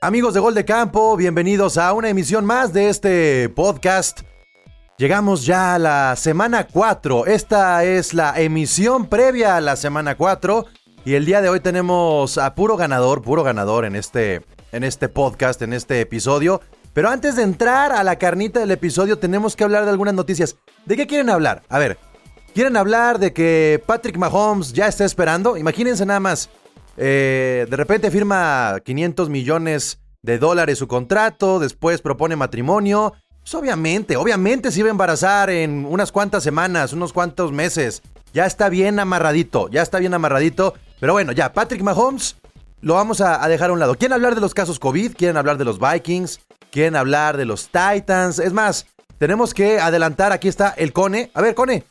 Amigos de Gol de Campo, bienvenidos a una emisión más de este podcast. Llegamos ya a la semana 4. Esta es la emisión previa a la semana 4. Y el día de hoy tenemos a puro ganador, puro ganador en este, en este podcast, en este episodio. Pero antes de entrar a la carnita del episodio, tenemos que hablar de algunas noticias. ¿De qué quieren hablar? A ver, ¿quieren hablar de que Patrick Mahomes ya está esperando? Imagínense nada más. Eh, de repente firma 500 millones de dólares su contrato, después propone matrimonio. Pues obviamente, obviamente se iba a embarazar en unas cuantas semanas, unos cuantos meses. Ya está bien amarradito, ya está bien amarradito. Pero bueno, ya, Patrick Mahomes lo vamos a, a dejar a un lado. ¿Quieren hablar de los casos COVID? ¿Quieren hablar de los Vikings? ¿Quieren hablar de los Titans? Es más, tenemos que adelantar, aquí está el Cone. A ver, Cone,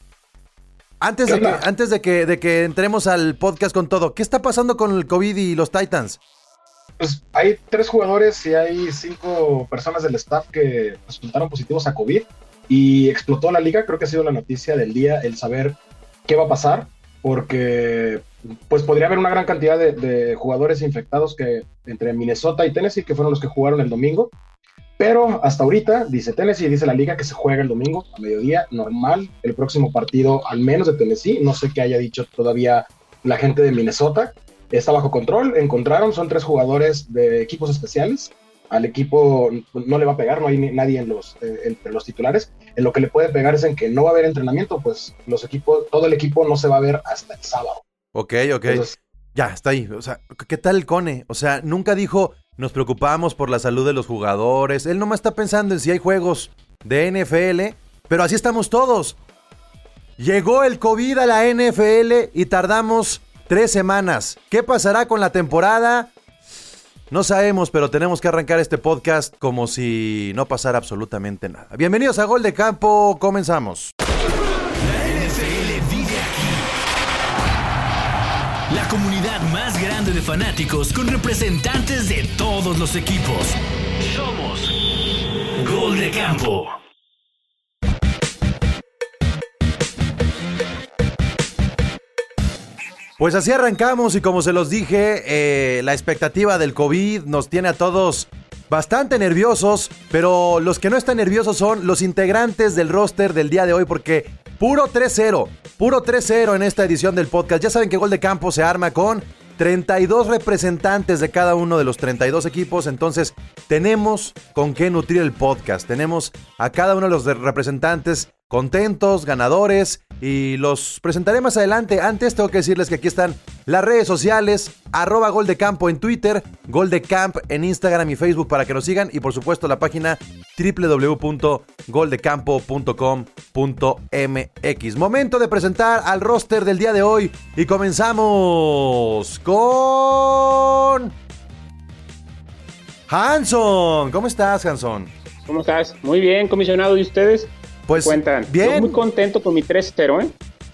antes, de que, antes de, que, de que entremos al podcast con todo, ¿qué está pasando con el COVID y los Titans? Pues hay tres jugadores y hay cinco personas del staff que resultaron positivos a COVID y explotó la liga. Creo que ha sido la noticia del día el saber qué va a pasar, porque pues podría haber una gran cantidad de, de jugadores infectados que entre Minnesota y Tennessee, que fueron los que jugaron el domingo, pero hasta ahorita, dice Tennessee, dice la liga que se juega el domingo a mediodía, normal, el próximo partido al menos de Tennessee, no sé qué haya dicho todavía la gente de Minnesota, está bajo control, encontraron, son tres jugadores de equipos especiales, al equipo no le va a pegar, no hay nadie en los, eh, entre los titulares, en lo que le puede pegar es en que no va a haber entrenamiento, pues los equipos, todo el equipo no se va a ver hasta el sábado. Ok, ok. Entonces, ya, está ahí. O sea, ¿qué tal el Cone? O sea, nunca dijo, nos preocupamos por la salud de los jugadores. Él nomás está pensando en si hay juegos de NFL, pero así estamos todos. Llegó el COVID a la NFL y tardamos tres semanas. ¿Qué pasará con la temporada? No sabemos, pero tenemos que arrancar este podcast como si no pasara absolutamente nada. Bienvenidos a Gol de Campo, comenzamos. La comunidad más grande de fanáticos con representantes de todos los equipos. Somos Gol de Campo. Pues así arrancamos y como se los dije, eh, la expectativa del COVID nos tiene a todos bastante nerviosos, pero los que no están nerviosos son los integrantes del roster del día de hoy porque puro 3-0, puro 3-0 en esta edición del podcast. Ya saben que Gol de Campo se arma con 32 representantes de cada uno de los 32 equipos, entonces tenemos con qué nutrir el podcast. Tenemos a cada uno de los representantes contentos, ganadores y los presentaré más adelante. Antes tengo que decirles que aquí están las redes sociales, arroba Gol en Twitter, Gol de Camp en Instagram y Facebook para que nos sigan y por supuesto la página www.goldecampo.com.mx. Momento de presentar al roster del día de hoy y comenzamos con Hanson. ¿Cómo estás, Hanson? ¿Cómo estás? Muy bien, comisionado. ¿Y ustedes? Pues cuentan. bien. Estoy muy contento con mi 3-0, ¿eh?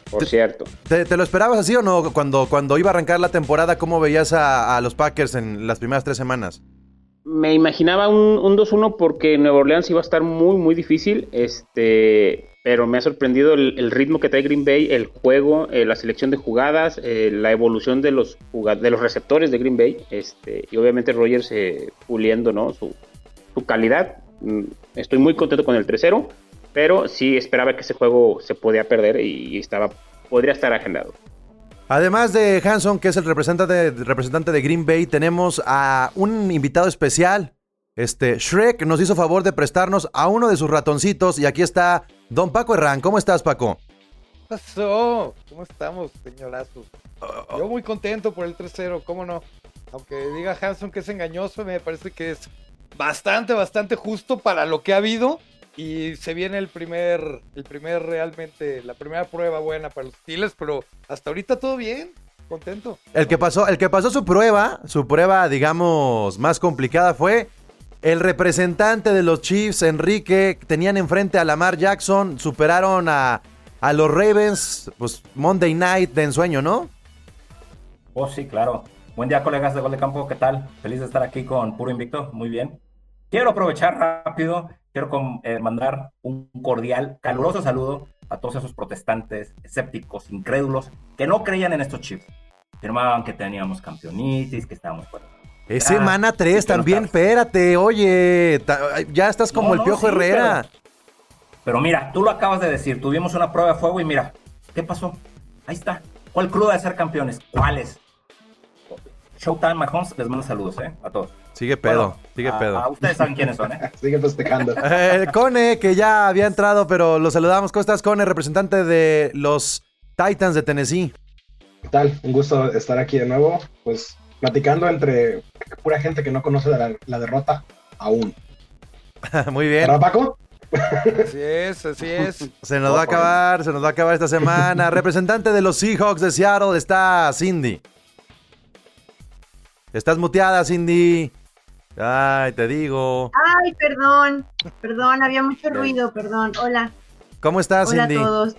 Por Te- cierto. ¿Te, te lo esperabas así o no? Cuando, cuando iba a arrancar la temporada, ¿cómo veías a, a los Packers en las primeras tres semanas? Me imaginaba un, un 2-1 porque Nueva Orleans iba a estar muy, muy difícil. Este, pero me ha sorprendido el, el ritmo que trae Green Bay, el juego, eh, la selección de jugadas, eh, la evolución de los de los receptores de Green Bay. Este, y obviamente Rogers eh, puliendo ¿no? su, su calidad. Mm, Estoy muy contento con el 3-0. Pero sí esperaba que ese juego se podía perder y estaba, podría estar agendado. Además de Hanson, que es el representante, representante de Green Bay, tenemos a un invitado especial. Este, Shrek nos hizo favor de prestarnos a uno de sus ratoncitos y aquí está Don Paco Herrán. ¿Cómo estás, Paco? ¿Qué pasó? ¿Cómo estamos, señorazos? Yo muy contento por el 3-0, ¿cómo no? Aunque diga Hanson que es engañoso, me parece que es bastante, bastante justo para lo que ha habido. Y se viene el primer, el primer realmente, la primera prueba buena para los Steelers, pero hasta ahorita todo bien, contento. El que pasó, el que pasó su prueba, su prueba, digamos, más complicada fue el representante de los Chiefs, Enrique. Tenían enfrente a Lamar Jackson, superaron a, a los Ravens, pues Monday Night de ensueño, ¿no? Oh, sí, claro. Buen día, colegas de Gol de Campo. ¿Qué tal? Feliz de estar aquí con Puro Invicto. Muy bien. Quiero aprovechar rápido, quiero eh, mandar un cordial, caluroso saludo a todos esos protestantes, escépticos, incrédulos, que no creían en estos chips. Afirmaban que teníamos campeonitis, que estábamos fuera. Es semana 3 sí que no también, espérate, oye, ya estás como No, el no, Piojo sí, Herrera. Pero mira, tú lo acabas de decir, tuvimos una prueba de fuego y mira, ¿qué pasó? Ahí está. ¿Cuál cruda de ser campeones? ¿Cuáles? Showtime Mahomes, les mando saludos, ¿eh? A todos. Sigue pedo, Bueno, sigue a- pedo. a ustedes saben quiénes son, ¿eh? Sigue festejando. Eh, Cone, que ya había entrado, pero lo saludamos. ¿Cómo estás, Cone? Representante de los Titans de Tennessee. ¿Qué tal? Un gusto estar aquí de nuevo. Pues platicando entre pura gente que no conoce la, la derrota aún. Muy bien. ¿Verdad, Paco? Así es, así es. Se nos va a acabar, se nos va a acabar esta semana. Representante de los Seahawks de Seattle está Cindy. Estás muteada, Cindy. Ay, te digo. Ay, perdón, perdón, había mucho ruido, perdón. Hola, ¿Cómo estás, hola Cindy? a todos.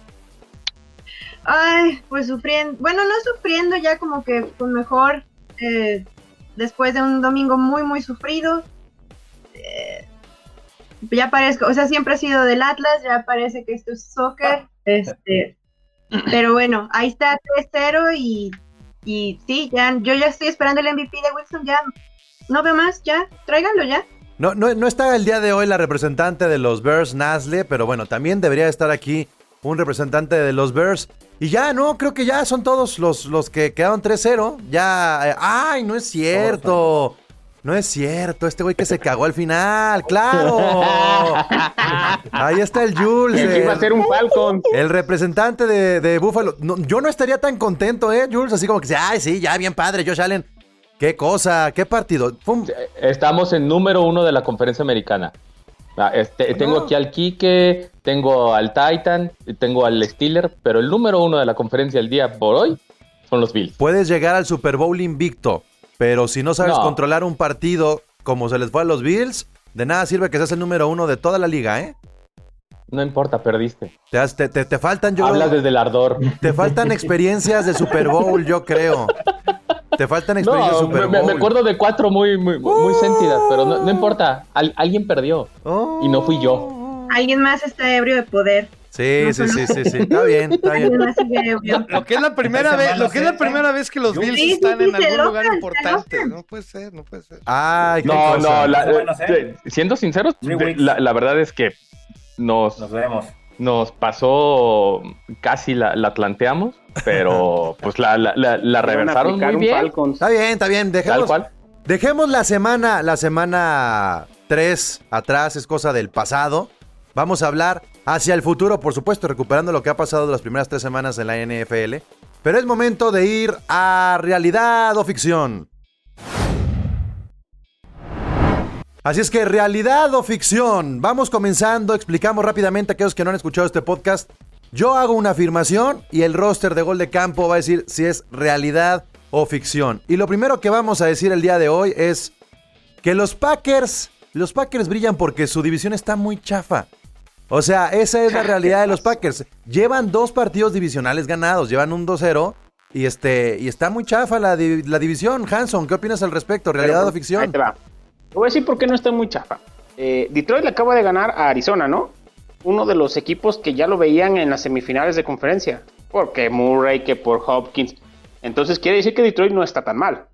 Ay, pues sufriendo, bueno, no sufriendo, ya como que pues mejor, eh, después de un domingo muy, muy sufrido. Eh, ya parezco, o sea, siempre ha sido del Atlas, ya parece que esto es soccer, este, pero bueno, ahí está 3-0 y, y sí, ya, yo ya estoy esperando el MVP de Wilson, ya, no veo más, ya, tráiganlo ya. No, no, no está el día de hoy la representante de los Bears, Nasle, pero bueno, también debería estar aquí un representante de los Bears. Y ya, no, creo que ya son todos los, los que quedaron 3-0. Ya, eh, ay, no es cierto. No es cierto, este güey que se cagó al final, claro. Ahí está el Jules. El iba a ser un Falcon. El representante de, de Buffalo. No, yo no estaría tan contento, ¿eh, Jules? Así como que, dice, ay, sí, ya, bien padre, Josh Allen. Qué cosa, qué partido. Estamos en número uno de la conferencia americana. Ah, este, tengo aquí al Quique, tengo al Titan, tengo al Steeler, pero el número uno de la conferencia el día por hoy son los Bills. Puedes llegar al Super Bowl invicto, pero si no sabes No. controlar un partido como se les fue a los Bills, de nada sirve que seas el número uno de toda la liga, ¿eh? No importa, perdiste. Te, te, te- te faltan, yo Hablas desde el ardor. te faltan experiencias de Super Bowl, yo creo. Te faltan experiencias de Super me, Bowl. me acuerdo de cuatro muy, muy, muy sentidas, pero no, no importa. Al- alguien perdió. Oh. Y no fui yo. Alguien más está ebrio de poder. Sí, sí, sí, sí, sí. Está bien, está bien. Lo que es la primera vez, lo que es la primera vez que los Bills Sí, sí, están sí, en algún lugar importante. No puede ser, no puede ser. Ay, qué No, cosa. no, ¿eh? de- siendo sinceros, la, la verdad es que nos, Nos vemos. nos pasó casi la, la planteamos, pero pues la, la, la, la reversaron muy un bien. Está bien, está bien. Tal Dejemos, cual. Dejemos la semana, la semana 3 atrás, es cosa del pasado. Vamos a hablar hacia el futuro, por supuesto, recuperando lo que ha pasado las primeras tres semanas en la NFL. Pero es momento de ir a realidad o ficción. Así es que realidad o ficción. Vamos comenzando, explicamos rápidamente a aquellos que no han escuchado este podcast. Yo hago una afirmación y el roster de gol de campo va a decir si es realidad o ficción. Y lo primero que vamos a decir el día de hoy es que los Packers, los Packers brillan porque su división está muy chafa. O sea, esa es la realidad de los Packers. Llevan dos partidos divisionales ganados, llevan un 2-0 y este y está muy chafa la, di- la división. Hanson, ¿qué opinas al respecto? ¿Realidad Pero, o ficción? Ahí te va. Te voy a decir por qué no está muy chafa. Eh, Detroit le acaba de ganar a Arizona, ¿no? Uno de los equipos que ya lo veían en las semifinales de conferencia. Porque Murray, que por Hopkins. Entonces quiere decir que Detroit no está tan mal.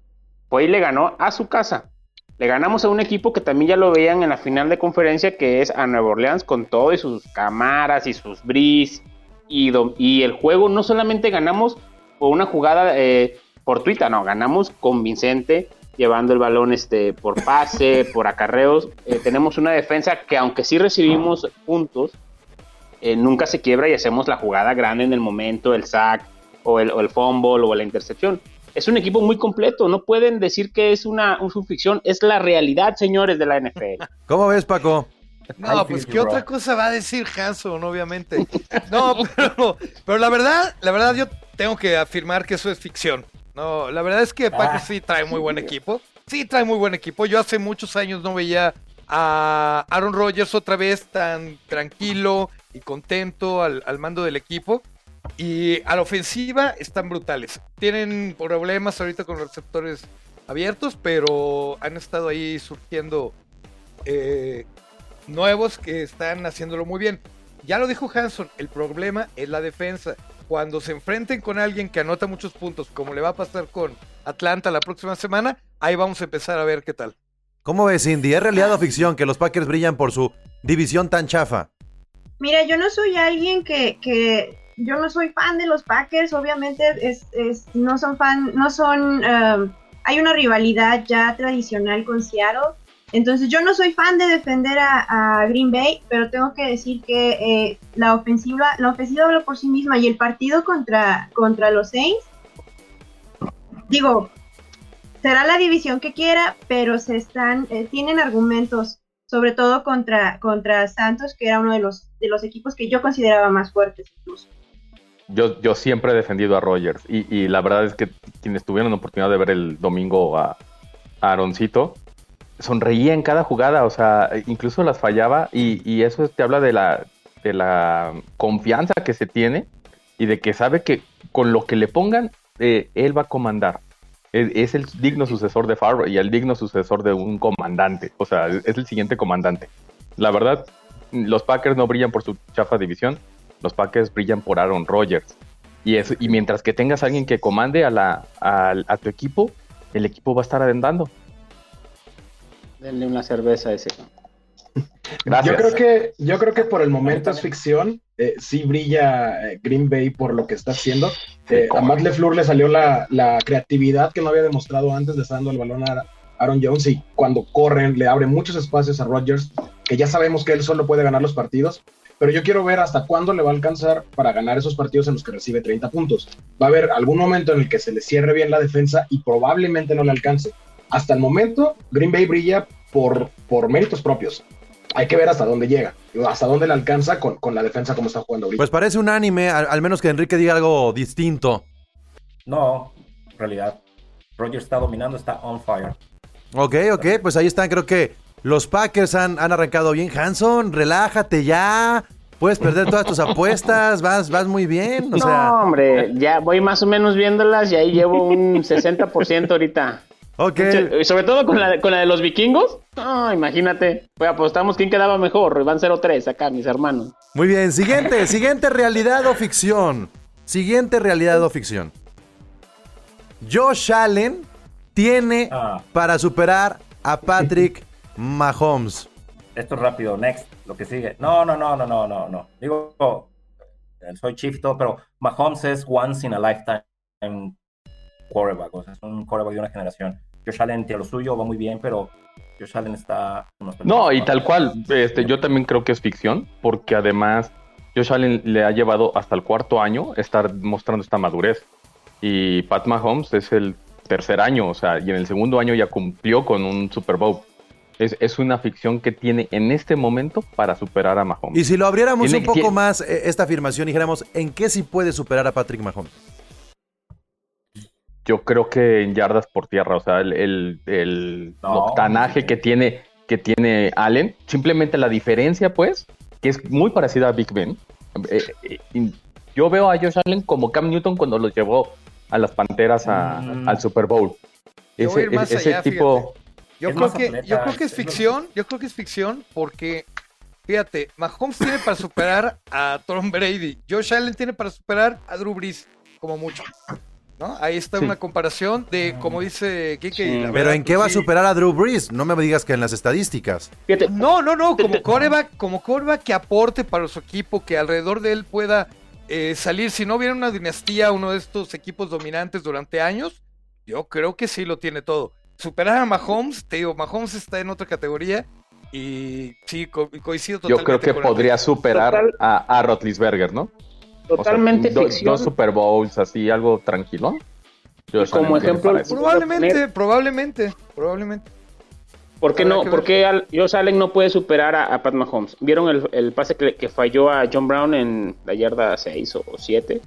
Fue y le ganó a su casa. Le ganamos a un equipo que también ya lo veían en la final de conferencia, que es a Nueva Orleans, con todo y sus cámaras y sus bris. Y, y el juego no solamente ganamos por una jugada eh, fortuita, no, ganamos convincente, llevando el balón este, por pase, por acarreos. Eh, tenemos una defensa que aunque sí recibimos puntos, eh, nunca se quiebra y hacemos la jugada grande en el momento, el sack o el, o el fumble o la intercepción. Es un equipo muy completo, no pueden decir que es una, una ficción, es la realidad, señores de la NFL. ¿Cómo ves, Paco? No, pues qué otra cosa va a decir Hanson, obviamente. No, pero, pero la verdad, la verdad yo tengo que afirmar que eso es ficción. No, la verdad es que Packers Ah. sí trae muy buen equipo. Sí trae muy buen equipo. Yo hace muchos años no veía a Aaron Rodgers otra vez tan tranquilo y contento al, al mando del equipo. Y a la ofensiva están brutales. Tienen problemas ahorita con los receptores abiertos, pero han estado ahí surgiendo eh, nuevos que están haciéndolo muy bien. Ya lo dijo Hanson, el problema es la defensa. Cuando se enfrenten con alguien que anota muchos puntos, como le va a pasar con Atlanta la próxima semana, ahí vamos a empezar a ver qué tal. ¿Cómo ves, Cindy? ¿Es realidad o ficción que los Packers brillan por su división tan chafa? Mira, yo no soy alguien que, que yo no soy fan de los Packers, obviamente es, es no son fan, no son, um, hay una rivalidad ya tradicional con Seattle, entonces yo no soy fan de defender a, Green Bay, pero tengo que decir que eh, la ofensiva, la ofensiva habla por sí misma y el partido contra, contra los Saints, digo, será la división que quiera, pero se están, eh, tienen argumentos, sobre todo contra, contra Santos, que era uno de los, de los equipos que yo consideraba más fuertes incluso. Yo, yo siempre he defendido a Rogers y, y la verdad es que quienes tuvieron la oportunidad de ver el domingo a, a Aaroncito, sonreía en cada jugada, o sea, incluso las fallaba y, y eso te habla de la, de la confianza que se tiene y de que sabe que con lo que le pongan, eh, él va a comandar. Es, es, el digno sucesor de Favre y el digno sucesor de un comandante, o sea, es el siguiente comandante. La verdad, los Packers no brillan por su chafa división, los Packers brillan por Aaron Rodgers. Y, eso, y mientras que tengas a alguien que comande a, la, a, a tu equipo, el equipo va a estar adendando. Denle una cerveza a ese. Gracias. Yo creo que, yo creo que por el momento es ficción. Eh, sí brilla eh, Green Bay por lo que está haciendo. Eh, a Matt LeFleur le salió la, la, creatividad que no había demostrado antes de estar dando el balón a Aaron Jones y cuando corren le abre muchos espacios a Rodgers, que ya sabemos que él solo puede ganar los partidos. Pero yo quiero ver hasta cuándo le va a alcanzar para ganar esos partidos en los que recibe 30 puntos. Va a haber algún momento en el que se le cierre bien la defensa y probablemente no le alcance. Hasta el momento, Green Bay brilla por, por méritos propios hay que ver hasta dónde llega, hasta dónde le alcanza con, con la defensa como está jugando ahorita. Pues parece un anime, al, al, menos que Enrique diga algo distinto. No, en realidad, Roger está dominando, está on fire. Ok, ok, pues ahí están, creo que los Packers han, han arrancado bien. Hanson, relájate ya. Puedes perder todas tus apuestas, vas, vas muy bien. O no, sea... hombre, ya voy más o menos viéndolas y ahí llevo un 60% ahorita. Ok. Sobre todo con la, con la de los vikingos. Oh, imagínate. Pues apostamos quién quedaba mejor. Van 0-3 acá, mis hermanos. Muy bien. Siguiente, siguiente realidad o ficción. Siguiente realidad o ficción. Josh Allen tiene ah. para superar a Patrick Mahomes. Esto es rápido. Next. Lo que sigue. No, no, no, no, no, no, no. Digo, soy chief todo, pero Mahomes es once in a lifetime quarterback. O sea, es un quarterback de una generación. Josh Allen tiene lo suyo, va muy bien, pero Josh Allen está... No, y tal cual, este, yo también creo que es ficción, porque además Josh Allen le ha llevado hasta el cuarto año estar mostrando esta madurez. Y Pat Mahomes es el tercer año, o sea, y en el segundo año ya cumplió con un Super Bowl. Es, es, una ficción que tiene en este momento para superar a Mahomes. Y si lo abriéramos tiene, un poco tiene... más eh, esta afirmación y dijéramos, ¿en qué sí puede superar a Patrick Mahomes? yo creo que en yardas por tierra, o sea, el, el, el no, octanaje sí. que tiene que tiene Allen, simplemente la diferencia, pues, que es muy parecida a Big Ben. Eh, eh, yo veo a Josh Allen como Cam Newton cuando los llevó a las Panteras a, mm. al Super Bowl. Ese, ese allá, tipo... Yo creo, que, yo creo que es ficción, yo creo que es ficción porque, fíjate, Mahomes tiene para superar a Tom Brady, Josh Allen tiene para superar a Drew Brees, como mucho. ¿No? Ahí está sí. una comparación de, como dice Kike. Sí. Pero ¿en qué va a superar a Drew Brees? No me digas que en las estadísticas. No, no, no, como coreback, como coreback que aporte para su equipo, que alrededor de él pueda eh, salir. Si no hubiera una dinastía, uno de estos equipos dominantes durante años, yo creo que sí lo tiene todo. Superar a Mahomes, te digo, Mahomes está en otra categoría y sí, co coincido totalmente. Yo creo que podría superar Total. a, a Rotlisberger, ¿no? Totalmente o sea, do, ficción. Dos Super Bowls, así, algo tranquilo. Yo como ejemplo, probablemente, probablemente, probablemente. ¿Por qué no? ¿Por qué Josh Allen no puede superar a, a Pat Mahomes? ¿Vieron el, el pase que, que, falló a John Brown en la yarda 6 o 7?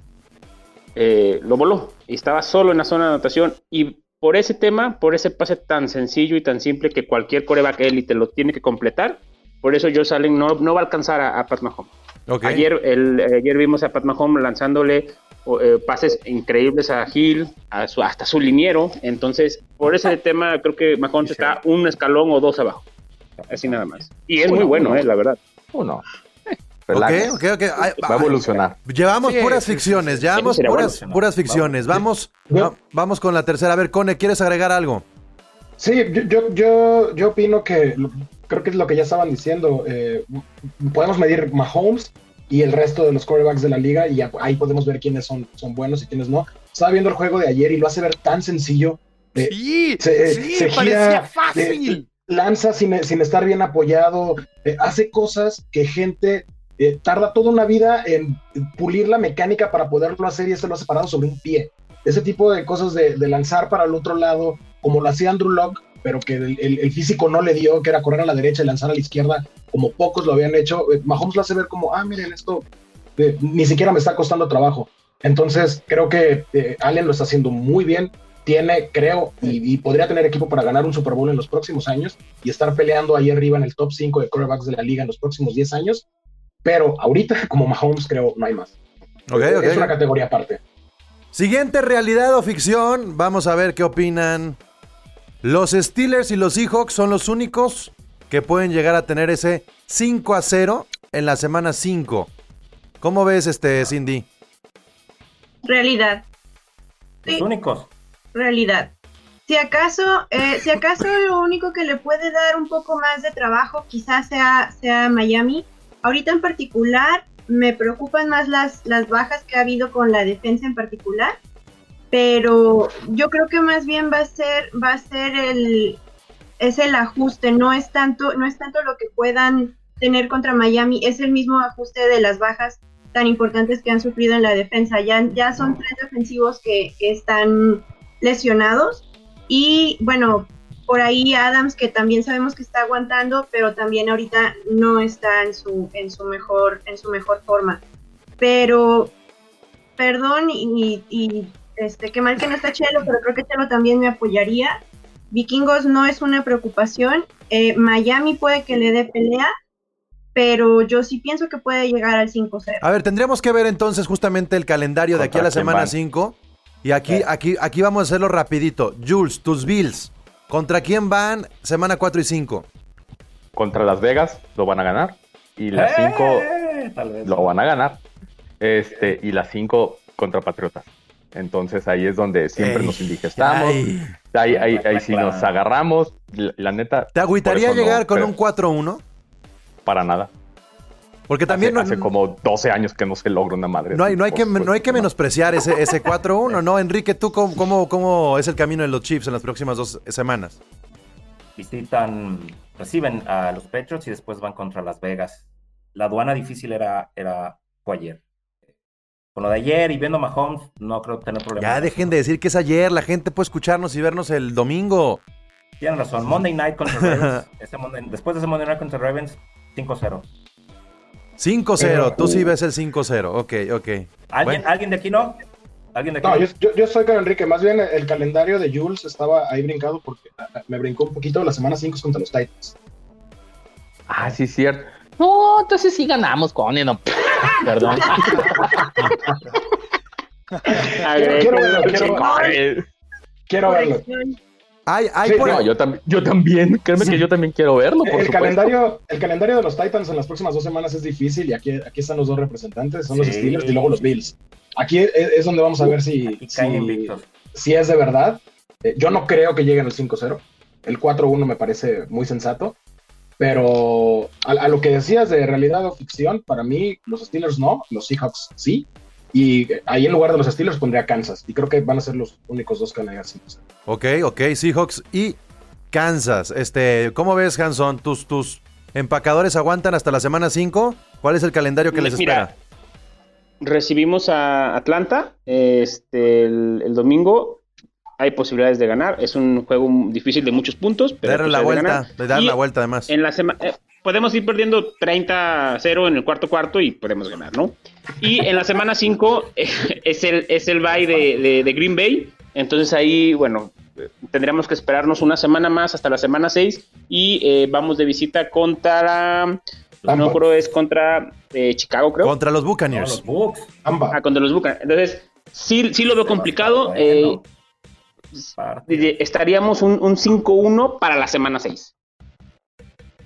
Eh, lo voló y estaba solo en la zona de anotación. Y por ese tema, por ese pase tan sencillo y tan simple que cualquier coreback élite lo tiene que completar, por eso Josh Allen no, no va a alcanzar a, a Pat Mahomes. Okay. Ayer, el, ayer vimos a Pat Mahomes lanzándole eh, pases increíbles a Hill, a su, hasta su liniero. Entonces, por ese tema, creo que Mahomes sí, está un escalón o dos abajo. Así nada más. Y es uno, muy bueno, uno. Eh, la verdad. Uno. Okay, okay, okay. Ay, va a evolucionar. Llevamos sí, puras ficciones, llevamos puras, ficciones. Vamos, va, vamos con la tercera. A ver, Cone, ¿quieres agregar algo? Sí, yo, yo, yo, yo opino que creo que es lo que ya estaban diciendo. eh, podemos medir Mahomes y el resto de los quarterbacks de la liga y ahí podemos ver quiénes son, son buenos y quiénes no. Estaba viendo el juego de ayer y lo hace ver tan sencillo. eh, Sí, se- sí, se parecía gira, fácil. lanza sin, sin estar bien apoyado, eh, hace cosas que gente eh, tarda toda una vida en pulir la mecánica para poderlo hacer y eso lo hace parado sobre un pie. Ese tipo de cosas de, lanzar para el otro lado, como lo hacía Andrew Locke, pero que el, físico no le dio, que era correr a la derecha y lanzar a la izquierda, como pocos lo habían hecho. eh, Mahomes lo hace ver como, ah, miren, esto eh, ni siquiera me está costando trabajo. Entonces, creo que eh, Allen lo está haciendo muy bien. Tiene, creo, y, y podría tener equipo para ganar un Super Bowl en los próximos años y estar peleando ahí arriba en el top 5 de quarterbacks de la liga en los próximos 10 años. Pero ahorita, como Mahomes, creo, no hay más. Ok, es, ok. es una categoría aparte. Siguiente realidad o ficción. Vamos a ver qué opinan. Los Steelers y los Seahawks son los únicos que pueden llegar a tener ese 5 a 0 en la semana 5. ¿Cómo ves este Cindy? Realidad. Los Sí. únicos. realidad. Si acaso, eh, si acaso lo único que le puede dar un poco más de trabajo quizás sea, sea Miami. Ahorita en particular me preocupan más las, las bajas que ha habido con la defensa en particular, pero yo creo que más bien va a ser, va a ser el, es el ajuste, no es tanto, no es tanto lo que puedan tener contra Miami, es el mismo ajuste de las bajas tan importantes que han sufrido en la defensa. Ya, ya son tres defensivos que, que están lesionados. Y bueno, por ahí Adams, que también sabemos que está aguantando, pero también ahorita no está en su, en su mejor, en su mejor forma. Pero, perdón, y, y, este, qué mal que no está Chelo, pero creo que Chelo también me apoyaría. Vikingos no es una preocupación. Eh, Miami puede que le dé pelea, pero yo sí pienso que puede llegar al 5-0. A ver, tendríamos que ver entonces justamente el calendario de aquí a la ¿Contra quién semana van? 5. Y aquí, aquí, aquí vamos a hacerlo rapidito. Jules, tus Bills. ¿Contra quién van semana 4 y 5? Contra Las Vegas lo van a ganar. Y las 5 Eh, lo van a ganar. Este, y las 5 contra Patriotas. Entonces ahí es donde siempre Ey, nos indigestamos. Ahí, ahí, ahí sí nos agarramos. La, la neta. ¿Te agüitaría no llegar con un 4-1? Para nada. Porque también hace, no, hace como 12 años que no se logra una madre. no hay, así, no hay, que, por no hay que supuesto, menospreciar ese, ese 4-1, ¿no? Enrique, ¿tú cómo, cómo, cómo es el camino de los Chiefs en las próximas dos semanas? Visitan, reciben a los Patriots y después van contra Las Vegas. La aduana difícil era, era fue ayer. Con lo de ayer y viendo a Mahomes, no creo tener problemas. Ya dejen de decir que es ayer, la gente puede escucharnos y vernos el domingo. Tienen razón. Monday Night contra Ravens. ese Monday- después de ese Monday Night contra Ravens, 5-0. 5-0, Pero- tú sí ves el 5-0, ok, ok. ¿Alguien, Bueno. ¿Alguien de aquí no? ¿Alguien de aquí No, no? yo, estoy con Enrique. Más bien el calendario de Jules estaba ahí brincado porque ah, me brincó un poquito la semana 5 contra los Titans. Ah, sí, cierto. No, entonces sí ganamos, coño. No. Perdón. Quiero verlo, quiero, Eh, quiero verlo. Hay, hay Sí, por No, yo, también yo también. Créeme que yo también quiero verlo, por El supuesto. calendario, el calendario de los Titans en las próximas dos semanas es difícil y aquí, aquí están los dos representantes, son los Sí. Steelers y luego los Bills. Aquí es, es donde vamos a ver si, si, si es de verdad. Eh, yo no creo que lleguen al 5-0. El 4-1 me parece muy sensato. Pero a, a lo que decías de realidad o ficción, para mí los Steelers no, los Seahawks sí. Y eh, ahí en lugar de los Steelers pondría Kansas. Y creo que van a ser los únicos dos que van a llegar 5-0. Ok, ok, Seahawks y Kansas. Este, ¿cómo ves, Hanson? ¿Tus, tus empacadores aguantan hasta la semana 5? ¿Cuál es el calendario que les Mira, espera? Recibimos a Atlanta este, el, el domingo. Hay posibilidades de ganar. Es un juego difícil de muchos puntos. Pero Darle la vuelta, de dar Y la vuelta además. En la semana podemos ir perdiendo 30-0 en el cuarto cuarto y podemos ganar, ¿no? Y en la semana 5 es el es el bye de, de- de Green Bay. Entonces ahí, bueno, eh, tendríamos que esperarnos una semana más hasta la semana 6 y eh, vamos de visita contra no me Tampa. acuerdo es contra eh, Chicago, creo. Contra los No, Buccaneers. los. Ah, contra los Buccaneers. Entonces, sí, sí lo veo complicado. Eh, estaríamos un, un 5-1 para la semana 6.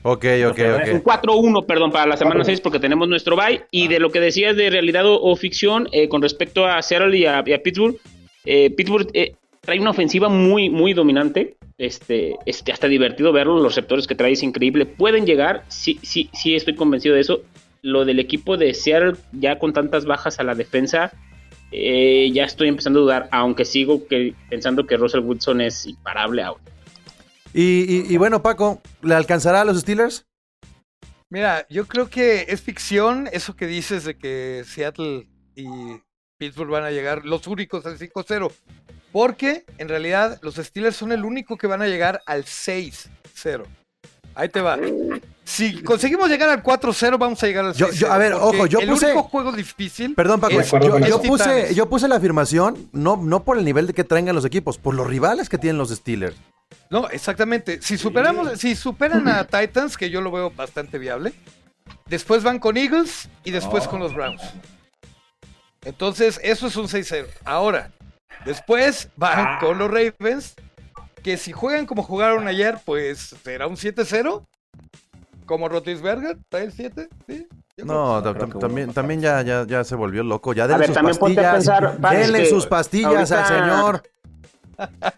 Ok, ok, Un ok. 4-1, perdón, para la semana 4-1. 6 porque tenemos nuestro bye. Y de lo que decías de realidad o, o ficción eh, con respecto a Seattle y a, y a Pittsburgh, eh, Pittsburgh eh, trae una ofensiva muy, muy dominante. este, este, hasta divertido verlo, los receptores que trae es increíble, pueden llegar, sí, sí, sí estoy convencido de eso. Lo del equipo de Seattle, ya con tantas bajas a la defensa, eh, ya estoy empezando a dudar, aunque sigo que, pensando que Russell Wilson es imparable ahora. Y, y- y bueno, Paco, ¿le alcanzará a los Steelers? Mira, yo creo que es ficción eso que dices de que Seattle y Pittsburgh van a llegar los únicos al 5-0. Porque en realidad los Steelers son el único que van a llegar al 6-0. Ahí te va. Si conseguimos llegar al 4-0, vamos a llegar al 6-0. Yo- yo- a ver, ojo, yo el puse- único juego difícil. Perdón, Paco, es- yo, puse, yo puse la afirmación, no, no por el nivel de que traigan los equipos, por los rivales que tienen los Steelers. No, exactamente. Si superamos, si superan a Titans, que yo lo veo bastante viable, después van con Eagles y después Oh. con los Browns. Entonces, eso es un 6-0. Ahora, después van Ah. con los Ravens, que si juegan como jugaron ayer, pues será un 7-0. Como Rotisberger, trae el 7, ¿sí? No, también, ya, ya, ya se volvió loco. Ya A denle ver, sus también ponte a pastillas. pensar, Paco, denle que sus pastillas al señor.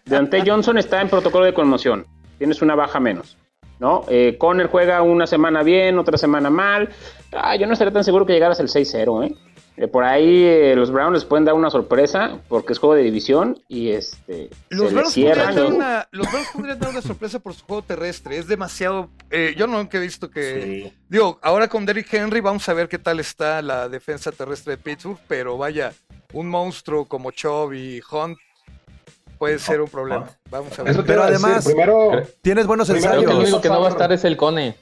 Deontay Johnson está en protocolo de conmoción. Tienes una baja menos. ¿No? Eh, Conner juega una semana bien, otra semana mal. Ah, yo no estaría tan seguro que llegaras al 6-0, ¿eh? Eh, por ahí eh, los Browns les pueden dar una sorpresa porque es juego de división y este Los Browns, cierran. podrían dar una, los Browns podrían dar una sorpresa por su juego terrestre. Es demasiado. eh, yo nunca he visto que. Sí. Digo, ahora con Derrick Henry vamos a ver qué tal está la defensa terrestre de Pittsburgh, pero vaya, un monstruo como Chubb y Hunt puede ser un problema. Vamos a ver. Eso te Pero además- primero, Tienes buenos Primero Creo que el ensayos. único que no va a estar es el Cone.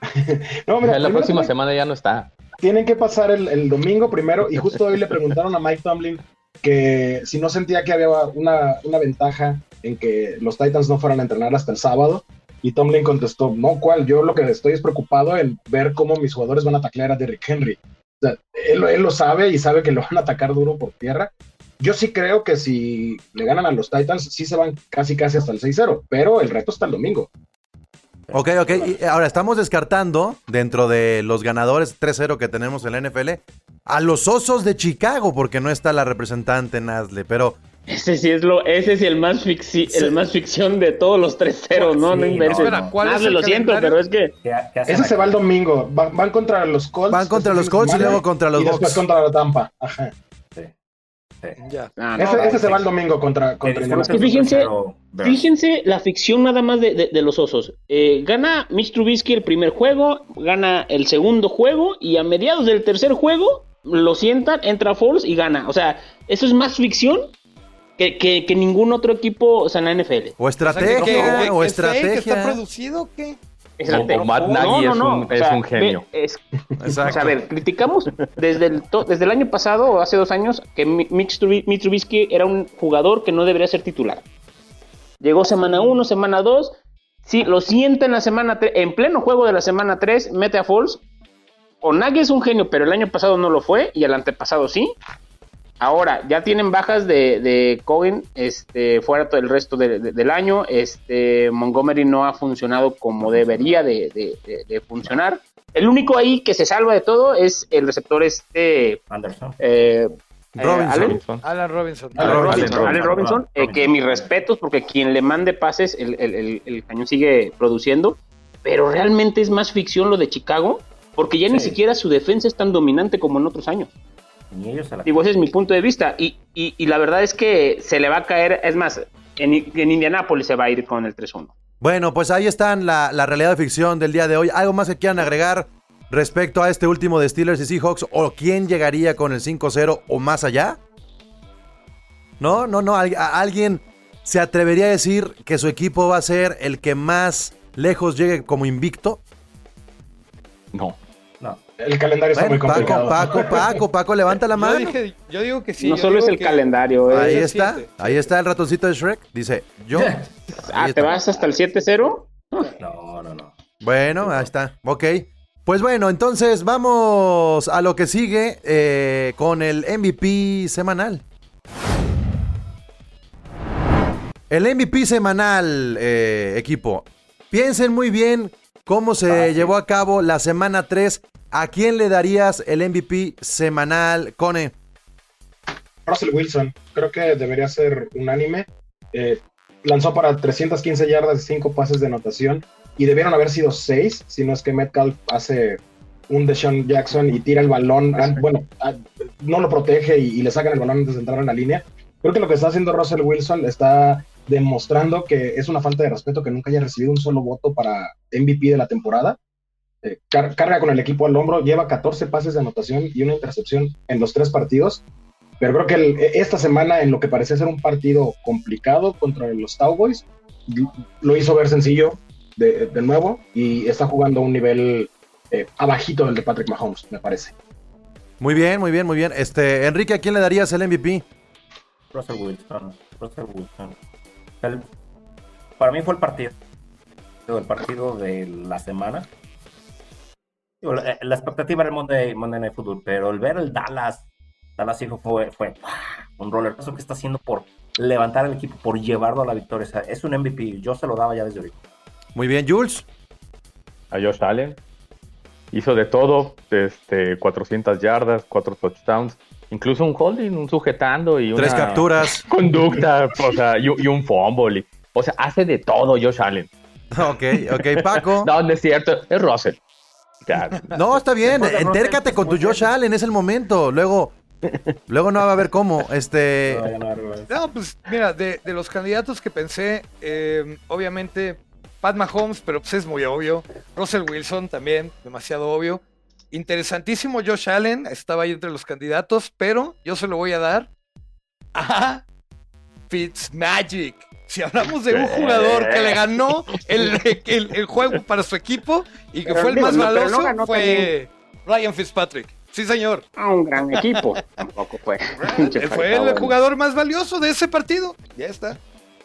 no, mira, la próxima semana ya no está. tienen que pasar el, el domingo primero y justo hoy le preguntaron a Mike Tomlin que si no sentía que había una, una ventaja en que los Titans no fueran a entrenar hasta el sábado y Tomlin contestó, no, ¿cuál? Yo lo que estoy es preocupado en ver cómo mis jugadores van a taclear a Derrick Henry. O sea, él, él lo sabe y sabe que lo van a atacar duro por tierra. Yo sí creo que si le ganan a los Titans, sí se van casi casi hasta el 6-0, pero el reto está el domingo. Ok, ok. Y ahora estamos descartando, dentro de los ganadores 3-0 que tenemos en la NFL, a los Osos de Chicago, porque no está la representante Nazle. Pero Ese sí es lo, ese sí el más Sí. el más ficción de todos los 3-0, no, Sí, no inventes. no, Espera. ¿cuál Nazle, lo siento, pero es que ¿Qué- qué hacen Ese se va el domingo. Van, van contra los Colts. Van contra los Colts y luego contra los y después Bucks. contra la Tampa. Ajá. Ya. Ah, no. ese ese se va el domingo contra, contra que fíjense- Fíjense la ficción nada más de, de- de los osos. Eh, gana Mitch Trubisky el primer juego, gana el segundo juego y a mediados del tercer juego lo sientan, entra Foles y gana. O sea, eso es más ficción que, que- que ningún otro equipo o sea, en la NFL. o O sea, estrategia, ¿qué- qué- o ¿Es fake? ¿Está estrategia. producido o qué? Exacto. O Matt Nagy es un- es un genio. es- Exacto. o sea, a ver, criticamos desde el, to- desde el año pasado o hace dos años que Mi- Mitch, Trubi- Mitch Trubisky era un jugador que no debería ser titular. Llegó semana 1, semana 2, sí, lo sienta en la semana 3, en pleno juego de la semana 3, mete a Falls. O Nagy es un genio, pero el año pasado no lo fue y el antepasado sí. Ahora, ya tienen bajas de, de Cohen este, fuera todo el resto de- de- del año. Este, Montgomery no ha funcionado como debería de, de- de- de funcionar. El único ahí que se salva de todo es el receptor este... Anderson. eh, eh, Robinson. Allen, Robinson. Alan Robinson. Robinson. Eh, que mis respetos porque quien le mande pases, el, el- el- el cañón sigue produciendo, pero realmente es más ficción lo de Chicago, porque ya ni siquiera su defensa es tan dominante como en otros años. Ni ellos se la Digo, ese es mi punto de vista. Y, y- y la verdad es que se le va a caer, es más, en, en Indianápolis se va a ir con el 3-1. Bueno, pues ahí están la, la realidad de ficción del día de hoy. ¿Algo más que quieran agregar respecto a este último de Steelers y Seahawks? ¿O quién llegaría con el 5-0 o más allá? No, no, no. al- a- ¿Alguien se atrevería a decir que su equipo va a ser el que más lejos llegue como invicto? No. El calendario está Bueno, muy Paco, complicado. Paco, Paco, Paco, levanta la Yo, mano. dije- yo digo que sí. no yo solo es el que- calendario, eh. Ahí está, ahí está el ratoncito de Shrek. Dice, yo. Ah, ¿te está. vas hasta el 7-0? No, no, no. Bueno, ahí está. Ok. Pues bueno, entonces vamos a lo que sigue eh, con el MVP semanal. El MVP semanal, eh, equipo. Piensen muy bien cómo se Fácil. llevó a cabo la semana 3. ¿A quién le darías el MVP semanal, Cone? Russell Wilson, creo que debería ser unánime. Eh, lanzó para 315 yardas y 5 pases de anotación y debieron haber sido 6, si no es que Metcalf hace un Deshaun Jackson y tira el balón, ah, bueno, ah, no lo protege y, y le sacan el balón antes de entrar en la línea. Creo que lo que está haciendo Russell Wilson está demostrando que es una falta de respeto que nunca haya recibido un solo voto para MVP de la temporada. Eh, car- carga con el equipo al hombro, lleva 14 pases de anotación y una intercepción en los tres partidos. Pero creo que el- esta semana, en lo que parecía ser un partido complicado contra los Cowboys, lo hizo ver sencillo de, de nuevo y está jugando a un nivel eh, abajito del de Patrick Mahomes, me parece. Muy bien, muy bien, muy bien. Este, Enrique, ¿a quién le darías el MVP? Russell Wilson. Russell Wilson. El- para mí fue el partido. El partido de la semana. Digo, La, la expectativa era el Monday, Monday Night Football, pero el ver el Dallas, Dallas hijo fue, fue un roller coaster que está haciendo por levantar al equipo, por llevarlo a la victoria. O sea, es un MVP. Yo se lo daba ya desde ahorita. Muy bien, Jules. A Josh Allen. Hizo de todo, este, 400 yardas, 4 touchdowns, incluso un holding, un sujetando y Tres una capturas. conducta, o sea, y, y un fumble. y- o sea, hace de todo Josh Allen. Ok, ok, Paco. No, no es cierto, es Russell. Ya, No, está bien. Entércate con tu Josh. Allen, es el momento. Luego, luego no va a haber cómo. Este, No pues mira, de, de los candidatos que pensé, eh, obviamente Pat Mahomes, pero pues es muy obvio. Russell Wilson también, demasiado obvio. Interesantísimo Josh Allen, estaba ahí entre los candidatos, pero yo se lo voy a dar a Fitzmagic. Si hablamos de un jugador que le ganó el, el- el juego para su equipo y que Pero fue el digo, más no, pero no valioso, fue Ryan Fitzpatrick. Sí, señor. Ah, un gran equipo. Tampoco fue. Él fue el jugador más valioso de ese partido. Ya está.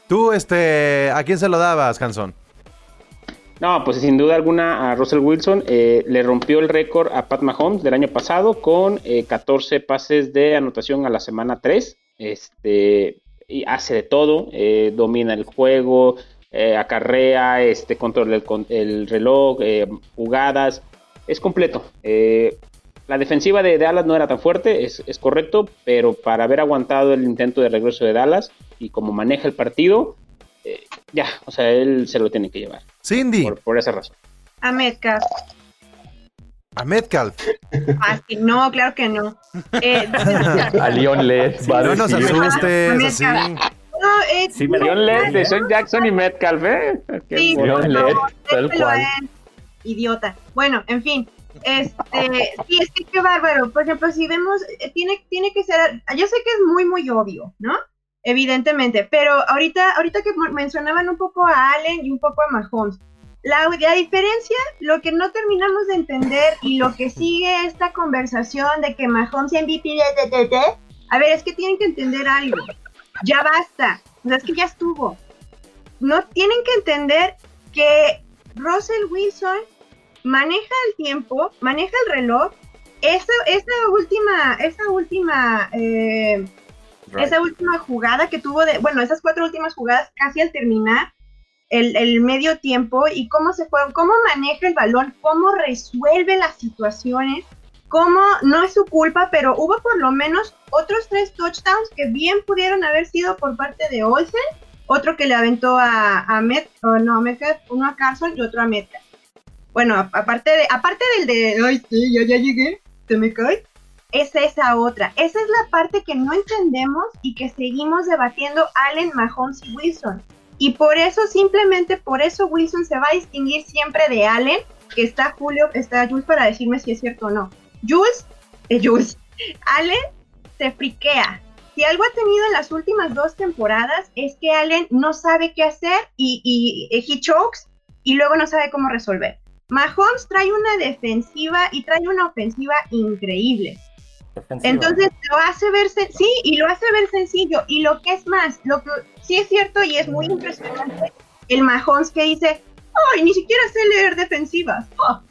tú, este, ¿a quién se lo dabas, Hanson? No, pues sin duda alguna a Russell Wilson eh, le rompió el récord a Pat Mahomes del año pasado con eh, 14 pases de anotación a la semana 3. Este, y hace de todo, eh, domina el juego, eh, acarrea, este, controla el, el reloj, eh, jugadas, es completo. Eh, la defensiva de Dallas no era tan fuerte, es, es correcto, pero para haber aguantado el intento de regreso de Dallas y como maneja el partido, eh, ya, o sea, él se lo tiene que llevar Cindy, por, por esa razón. A Metcalf. a Metcalf. Fácil. No, claro que no. Eh, a Leon Led No nos asustes, así. no, eh, Sí, me no, Leon Led, de Sean Jackson y Metcalf, ¿eh? Sí, no, Led, tal cual. Idiota. Bueno, en fin. Este, sí, es que qué bárbaro. Por ejemplo, si vemos, eh, tiene, tiene que ser, yo sé que es muy, muy obvio, ¿no? Evidentemente, pero ahorita, ahorita que mencionaban un poco a Allen y un poco a Mahomes, la, la diferencia, lo que no terminamos de entender y lo que sigue esta conversación de que Mahomes MVP, de, de, de, de, a ver, es que tienen que entender algo. Ya basta. O sea, es que ya estuvo. No tienen que entender que Russell Wilson maneja el tiempo, maneja el reloj. Esa, esa última, esa última, eh, Esa última jugada que tuvo de, bueno, esas cuatro últimas jugadas casi al terminar el, el medio tiempo y cómo se fue, cómo maneja el balón, cómo resuelve las situaciones, cómo no es su culpa, pero hubo por lo menos otros tres touchdowns que bien pudieron haber sido por parte de Olsen, otro que le aventó a, a Met, o no, a Metcalf, uno a Carson y otro a Metcalf. Bueno, aparte de, aparte del de, ay, sí, ya, ya llegué, se me cae, es esa otra. Esa es la parte que no entendemos y que seguimos debatiendo Allen, Mahomes y Wilson. Y por eso, simplemente por eso Wilson se va a distinguir siempre de Allen, que está Julio, está Jules para decirme si es cierto o no. Jules, eh, Jules, Allen se friquea. Si algo ha tenido en las últimas dos temporadas es que Allen no sabe qué hacer y, y, y he chokes y luego no sabe cómo resolver. Mahomes trae una defensiva y trae una ofensiva increíble. Entonces lo hace ver, sí, y lo hace ver sencillo. Y lo que es más, lo que sí es cierto y es muy impresionante, el Mahomes que dice, ¡ay, ni siquiera sé leer defensivas! ¡Oh!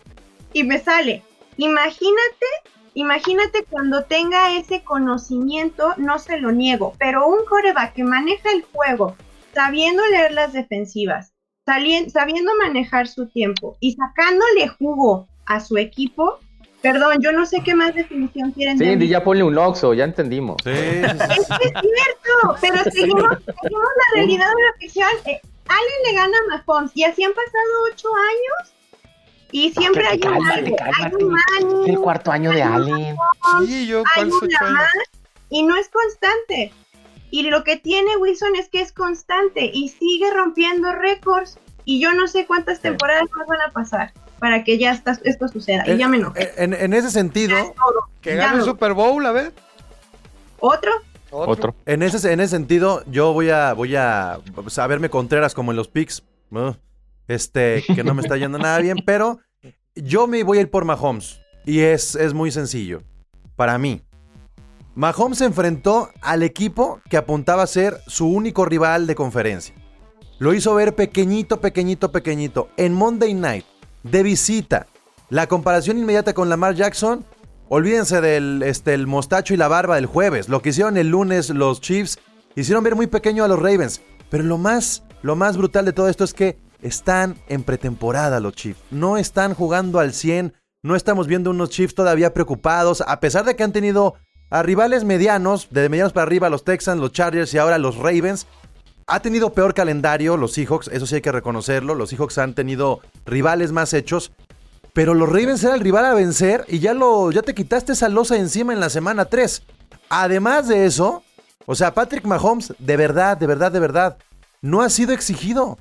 Y me sale. Imagínate, imagínate cuando tenga ese conocimiento, no se lo niego, pero un coreback que maneja el juego, sabiendo leer las defensivas, sabiendo manejar su tiempo y sacándole jugo a su equipo, Perdón, yo no sé qué más definición quieren Sí, de ya ponle un Oxxo, ya entendimos. Sí. Es que es cierto, pero seguimos, seguimos la realidad de la ficción. Eh, Allen le gana a Mahomes y así han pasado ocho años y siempre hay un Cálmate, algo, hay cálmate. un Manning, Es el cuarto año de Allen. Sí, yo, y no es constante. Y lo que tiene Wilson es que es constante y sigue rompiendo récords y yo no sé cuántas temporadas más van a pasar para que ya esto suceda. Y ya me enojé. En, en ese sentido, es. Que gane el. Super Bowl, a ver. ¿Otro? Otro. en ese, en ese sentido, yo voy a, voy a saberme Contreras como en los picks. Uh, Este, que no me está yendo nada bien, pero yo me voy a ir por Mahomes. Y es, es muy sencillo. Para mí. Mahomes se enfrentó al equipo que apuntaba a ser su único rival de conferencia. Lo hizo ver pequeñito, pequeñito, pequeñito. En Monday Night, de visita. La comparación inmediata con Lamar Jackson. Olvídense del este, el mostacho y la barba del jueves. Lo que hicieron el lunes los Chiefs hicieron ver muy pequeño a los Ravens. Pero lo más, lo más brutal de todo esto es que están en pretemporada los Chiefs. No están jugando al 100. No estamos viendo unos Chiefs todavía preocupados. A pesar de que han tenido a rivales medianos, de medianos para arriba, los Texans, los Chargers y ahora los Ravens. Ha tenido peor calendario los Seahawks, eso sí hay que reconocerlo. Los Seahawks han tenido rivales más hechos. Pero los Ravens era el rival a vencer y ya, lo, ya te quitaste esa losa encima en la semana 3. Además de eso, o sea, Patrick Mahomes, de verdad, de verdad, de verdad, no ha sido exigido.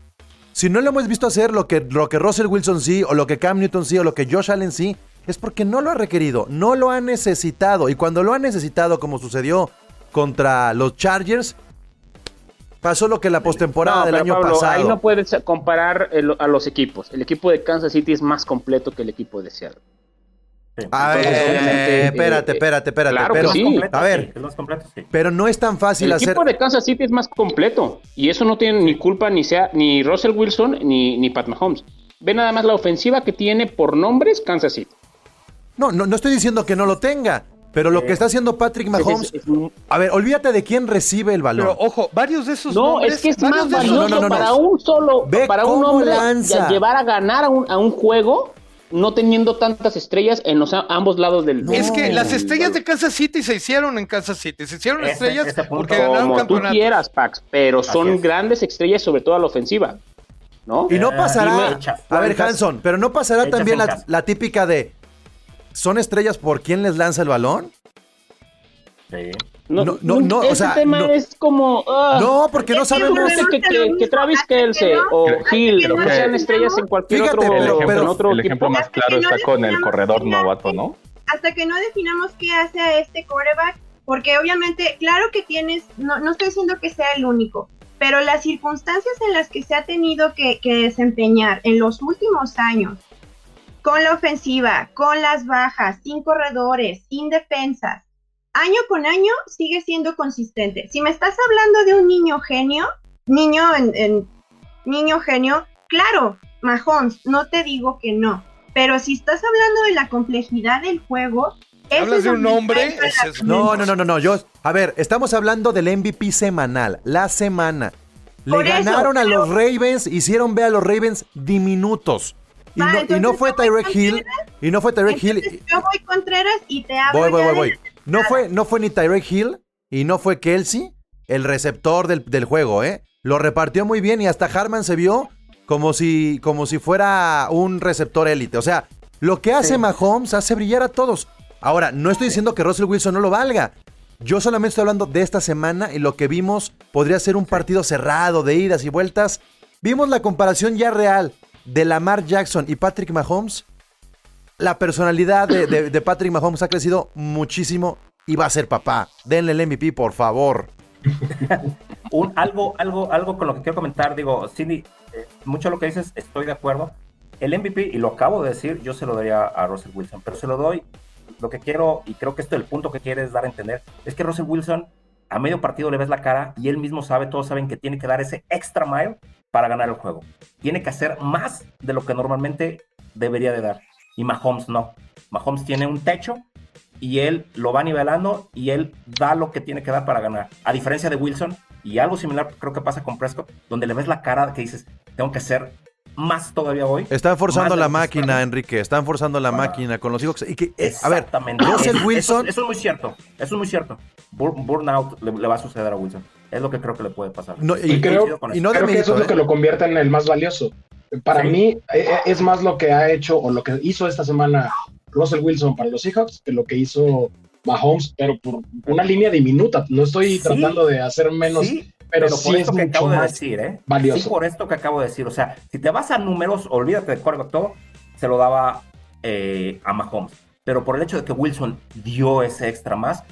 Si no lo hemos visto hacer lo que, lo que Russell Wilson sí, o lo que Cam Newton sí, o lo que Josh Allen sí, es porque no lo ha requerido, no lo ha necesitado. Y cuando lo ha necesitado, como sucedió contra los Chargers, pasó lo que la postemporada No, del año Pablo, pasado. ahí no puedes comparar el- a los equipos. El equipo de Kansas City es más completo que el equipo de Seattle. Sí. A ver, Entonces, obviamente, eh, espérate, espérate, espérate. claro que pero, sí. Completo, a ver, sí, los completos, sí. pero no es tan fácil El hacer. equipo de Kansas City es más completo. Y eso no tiene ni culpa ni sea ni Russell Wilson ni, ni Pat Mahomes. Ve nada más la ofensiva que tiene por nombres Kansas City. No, no, no estoy diciendo que no lo tenga, pero lo que está haciendo Patrick Mahomes. Es- es- es- A ver, olvídate de quién recibe el balón. Pero ojo, varios de esos no, nombres, es que es más valioso no, no, no, para no. un solo, Ve para un hombre lanza. llevar a ganar a un, a un juego no teniendo tantas estrellas en los a- ambos lados del. Es que las estrellas de Kansas City se hicieron en Kansas City. Se hicieron estrellas porque ganaron como tú campeonatos. quieras, Pax, pero son es. grandes estrellas sobre todo a la ofensiva, ¿no? y no Eh, pasará. A ver. Hanson, pero no pasará también la típica de. ¿Son estrellas por quién les lanza el balón? Sí. No, no, no, no, o sea, tema no. es como. ah, No, porque no sabemos. que, que- que Travis Kelsey o Hill sean estrellas en cualquier Fíjate, otro, pero- El ejemplo, pero- en otro el ejemplo equipo. más claro está con el corredor novato, ¿no? hasta que no definamos qué hace a este quarterback, porque obviamente, claro que tienes, no, no estoy diciendo que sea el único, pero las circunstancias en las que se ha tenido que, que desempeñar en los últimos años, con la ofensiva, con las bajas, sin corredores, sin defensas, año con año sigue siendo consistente. Si me estás hablando de un niño genio, niño en, en- niño genio, claro, Mahomes, no te digo que no, pero si estás hablando de la complejidad del juego, ese Hablas es de un hombre, es No, no, no, no, no. Yo, a ver, estamos hablando del MVP semanal, la semana. Le Por eso, ganaron a pero- los Ravens, hicieron ver a los Ravens diminutos. Y, Va, no, y entonces no fue Tyreek Hill. Y no fue Tyreek Hill. Yo voy Contreras y te hablo Voy, voy, voy, voy. No fue, no fue ni Tyreek Hill y no fue Kelsey, el receptor del, del juego, ¿eh? Lo repartió muy bien y hasta Harman se vio como si, como si fuera un receptor élite. O sea, lo que hace Mahomes hace brillar a todos. Ahora, no estoy diciendo que Russell Wilson no lo valga. Yo solamente estoy hablando de esta semana y lo que vimos podría ser un partido cerrado de idas y vueltas. Vimos la comparación ya real de Lamar Jackson y Patrick Mahomes la personalidad de, Patrick Mahomes ha crecido muchísimo y va a ser papá. Denle el MVP, por favor. Un, algo, algo, algo con lo que quiero comentar, digo, Cindy, eh, mucho lo que dices, estoy de acuerdo. El MVP, y lo acabo de decir, yo se lo daría a Russell Wilson, pero se lo doy. Lo que quiero, y creo que esto es el punto que quieres dar a entender, es que Russell Wilson a medio partido le ves la cara y él mismo sabe, todos saben que tiene que dar ese extra mile para ganar el juego. Tiene que hacer más de lo que normalmente debería de dar. Y Mahomes no. Mahomes tiene un techo y él lo va nivelando y él da lo que tiene que dar para ganar. A diferencia de Wilson, y algo similar creo que pasa con Prescott, donde le ves la cara que dices, tengo que hacer más todavía hoy. Están forzando la máquina. Enrique. Están forzando la máquina con los Seahawks. Y que, eh, a ver. Russell Wilson. Eso, eso es muy cierto. Eso es muy cierto. Bur- burnout le, le va a suceder a Wilson. Es lo que creo que le puede pasar. No, y, creo- y no Creo que eso es lo que lo convierte en el más valioso. Para Sí. mí eh, eh, es más lo que ha hecho o lo que hizo esta semana Russell Wilson para los Seahawks que lo que hizo Mahomes, pero por una línea diminuta. No estoy Sí. tratando de hacer menos, Sí, pero, pero sí por es esto que mucho acabo de decir, ¿eh? valioso. Sí, por esto que acabo de decir. O sea, si te vas a números, olvídate de quarterback todo, se lo daba eh, a Mahomes. Pero por el hecho de que Wilson dio ese extra más,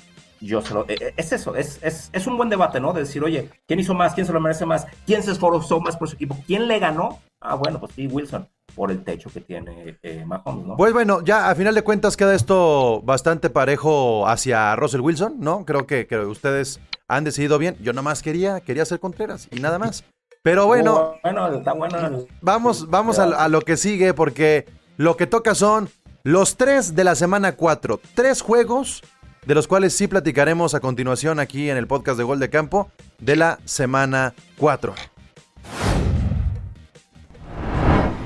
yo se lo. eh, eh, es eso, es, es, es un buen debate, ¿no? De decir, oye, ¿quién hizo más? ¿Quién se lo merece más? ¿Quién se esforzó más por su equipo? ¿Quién le ganó? Ah, bueno, pues sí, Wilson, por el techo que tiene eh, Mahomes, ¿no? Pues bueno, ya a final de cuentas queda esto bastante parejo hacia Russell Wilson, ¿no? Creo que, que ustedes han decidido bien. Yo nomás quería, quería ser Contreras y nada más. Pero bueno, bueno, está bueno. vamos, vamos a, a lo que sigue porque lo que toca son los tres de la semana 4. Tres juegos de los cuales sí platicaremos a continuación aquí en el podcast de Gol de Campo de la semana 4.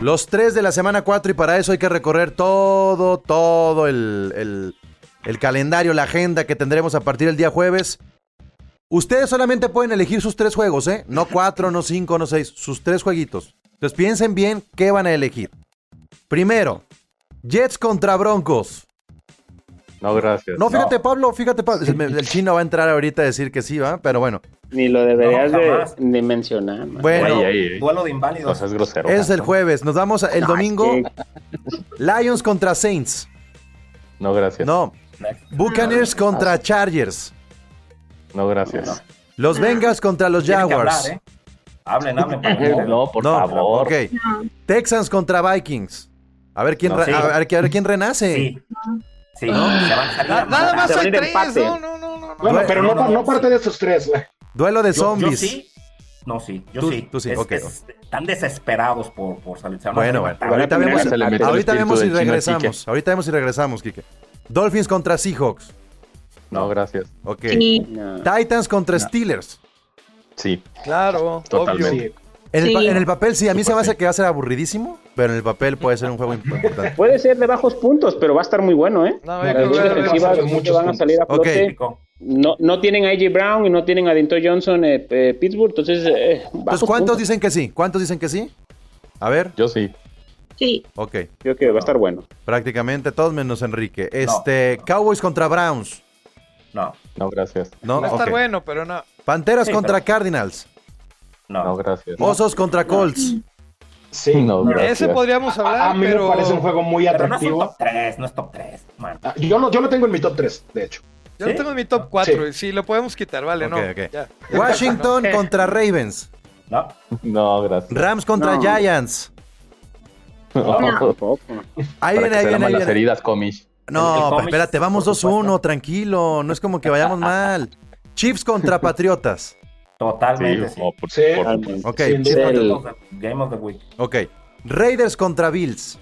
Los tres de la semana 4 y para eso hay que recorrer todo, todo el, el- el calendario, la agenda que tendremos a partir del día jueves. Ustedes solamente pueden elegir sus tres juegos, ¿eh? No cuatro, no cinco, no seis, sus tres jueguitos. Entonces piensen bien qué van a elegir. Primero, Jets contra Broncos. No, gracias. No, fíjate, Pablo, fíjate, Pablo. El, el chino va a entrar ahorita a decir que sí, ¿va? Pero bueno, Ni lo deberías No, de, mencionar. man. bueno, ey. Duelo de inválidos. Seas grosero. es el jueves. Nos vamos el domingo. Ay, Lions contra Saints. No, gracias. No. Buccaneers contra Chargers. No, gracias. Los Bengals contra los Tienen que Jaguars. hablar, ¿eh? Hablen, hablen. para No, por No, favor. ok. Texans contra Vikings. A ver quién, No, re- sí. a ver, a ver quién renace. Sí. Sí, se van a salir Na- a nada más Se hay tres. empate. No, no, no, no. no. Bueno, pero no, No, no, no no, parte de esos tres. güey. Duelo de zombies. Yo, sí. No, sí, yo Tú- sí. tú sí, Es- ok. es- están desesperados por, por salir. Se Bueno, bueno. Ahorita vemos, se ahorita si chino regresamos. Ahorita vemos si regresamos, Kike. Dolphins contra Seahawks. No, gracias. Ok. Sí, no. Titans contra Steelers. Sí. Claro, Totalmente. obvio. Sí. En el, en papel sí, a mí se me hace sí. que va a ser aburridísimo, pero en el papel puede ser un juego importante. Puede ser de bajos puntos, pero va a estar muy bueno, ¿eh? No, Las yo dos defensivas muchos van a salir a Ok. flote. Pico. No, no tienen a AJ Brown y no tienen a Dinto Johnson eh, eh, Pittsburgh, entonces eh, bajos Entonces, ¿cuántos puntos. dicen que sí? ¿Cuántos dicen que sí? A ver, Yo sí. sí. ok. Creo que va a estar bueno. Prácticamente todos menos Enrique. Este, Cowboys contra Browns. No, No, gracias. ¿no? Va a estar bueno, pero no. Panteras Sí, contra pero- Cardinals. No. No, gracias. Osos contra Colts. Sí. No, gracias. ese podríamos hablar, A, a mí pero... me parece un juego muy Pero no es atractivo. top 3, no es top 3, man. Ah, Yo lo, yo lo tengo en mi top 3, de hecho. Yo ¿Sí? lo tengo en mi top 4 Sí. y sí, lo podemos quitar, vale, Ok, no. ok. ya. Washington contra Ravens. No, No, gracias. Rams contra No. Giants. Tampoco. Ahí viene, ahí viene, ahí las heridas, el No, cómic, espérate, vamos por 2-1, supuesto. tranquilo. No es como que vayamos mal. Chiefs contra Patriotas. Totalmente Sí, sí. oh, por- Sí. por- Ok, Game of the Week. ok. Raiders contra Bills.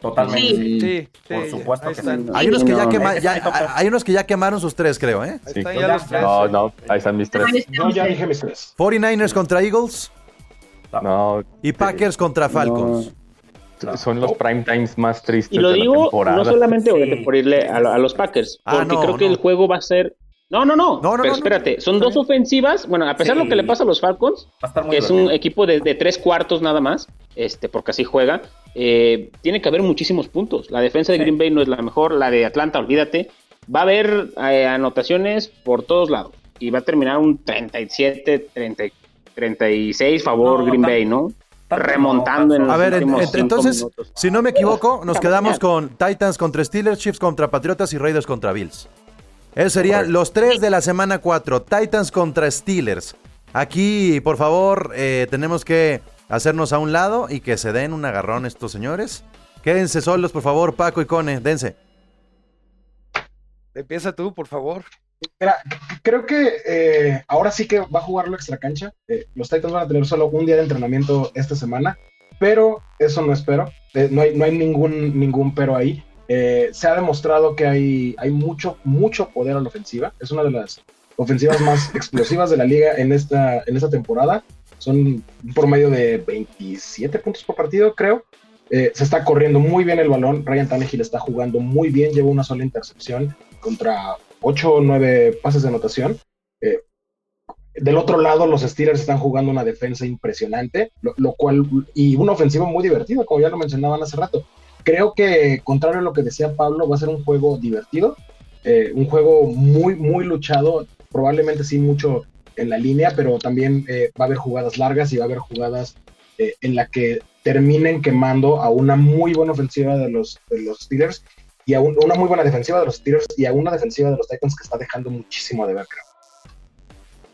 Totalmente Sí. sí. Sí, sí, Por supuesto que sí. Hay unos, que ya No, quema- ese ya- es mi top tres. hay unos que ya quemaron sus tres, creo, ¿eh? Ahí Sí, están yo ya ya- los tres. No, no, ahí están mis tres. Yo ya dije mis tres. 49ers contra Eagles No, y Packers contra Falcons. No. son los prime times más tristes Y lo de la digo temporada. no solamente Sí. por irle a, lo- a los Packers, Ah, porque no, creo que no. el juego va a ser. No, no, no. No, no, no, pero no. espérate, son dos ofensivas. Bueno, a pesar de lo que le pasa a los Falcons, a que es un equipo de, de tres cuartos nada más, este, porque así juega, eh, tiene que haber muchísimos puntos. La defensa de Sí. Green Bay no es la mejor, la de Atlanta, olvídate. Va a haber eh, anotaciones por todos lados y va a terminar un 37, 30, 36 favor No, Green Bay, ¿no? Remontando no, en A los ver, últimos en- cinco entonces, minutos. si no me equivoco, nos quedamos con Titans contra Steelers, Chiefs contra Patriotas y Raiders contra Bills. Esos serían Correcto. los tres de la semana 4. Titans contra Steelers. Aquí, por favor, eh, tenemos que hacernos a un lado y que se den un agarrón estos señores. Quédense solos, por favor, Paco y Cone, dense. Empieza tú, por favor. Mira, creo que eh, ahora sí que va a jugarlo extra cancha. Eh, los Titans van a tener solo un día de entrenamiento esta semana, pero eso no espero. Eh, no, hay, no hay ningún, ningún pero ahí. Eh, se ha demostrado que hay, hay mucho, mucho poder a la ofensiva. Es una de las ofensivas más explosivas de la liga en esta, en esta temporada. son un promedio de 27 puntos por partido, creo. Eh, se está corriendo muy bien el balón. Ryan Tannehill está jugando muy bien, lleva una sola intercepción contra 8 o 9 pases de anotación. Eh, del otro lado, los Steelers están jugando una defensa impresionante, lo, cual, y una ofensiva muy divertida, como ya lo mencionaban hace rato. Creo que, contrario a lo que decía Pablo, va a ser un juego divertido, eh, un juego muy, muy luchado, probablemente sí mucho en la línea, pero también va a haber jugadas largas y va a haber jugadas en la que terminen quemando a una muy buena ofensiva de los, de los Steelers y a una muy buena defensiva de los Steelers y a una defensiva de los Titans que está dejando muchísimo de ver, creo.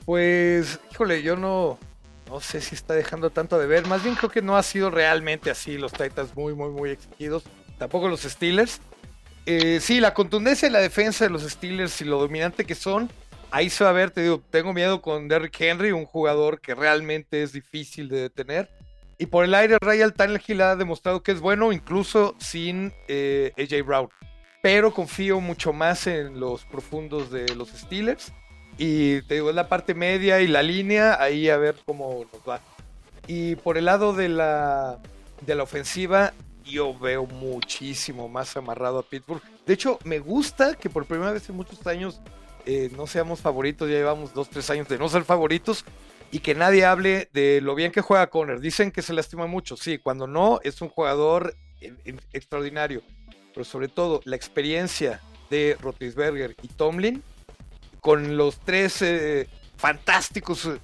Pues, híjole, yo no, no sé si está dejando tanto de ver. Más bien creo que no ha sido realmente así los Titans muy, muy, muy exigidos. Tampoco los Steelers. Eh, sí, la contundencia de la defensa de los Steelers y lo dominante que son, ahí se va a ver, te digo, tengo miedo con Derrick Henry, un jugador que realmente es difícil de detener. Y por el aire, Ryan Tannehill ha demostrado que es bueno, incluso sin eh, AJ Brown. Pero confío mucho más en los profundos de los Steelers. Y te digo, es la parte media y la línea, ahí a ver cómo nos va. Y por el lado de la, de la ofensiva, yo veo muchísimo más amarrado a Pittsburgh. De hecho, me gusta que por primera vez en muchos años eh, no seamos favoritos, ya llevamos dos, tres años de no ser favoritos, y que nadie hable de lo bien que juega Conner. Dicen que se lastima mucho, sí, cuando no, es un jugador extraordinario. Pero sobre todo, la experiencia de Rotisberger y Tomlin, con los tres eh, fantásticos eh,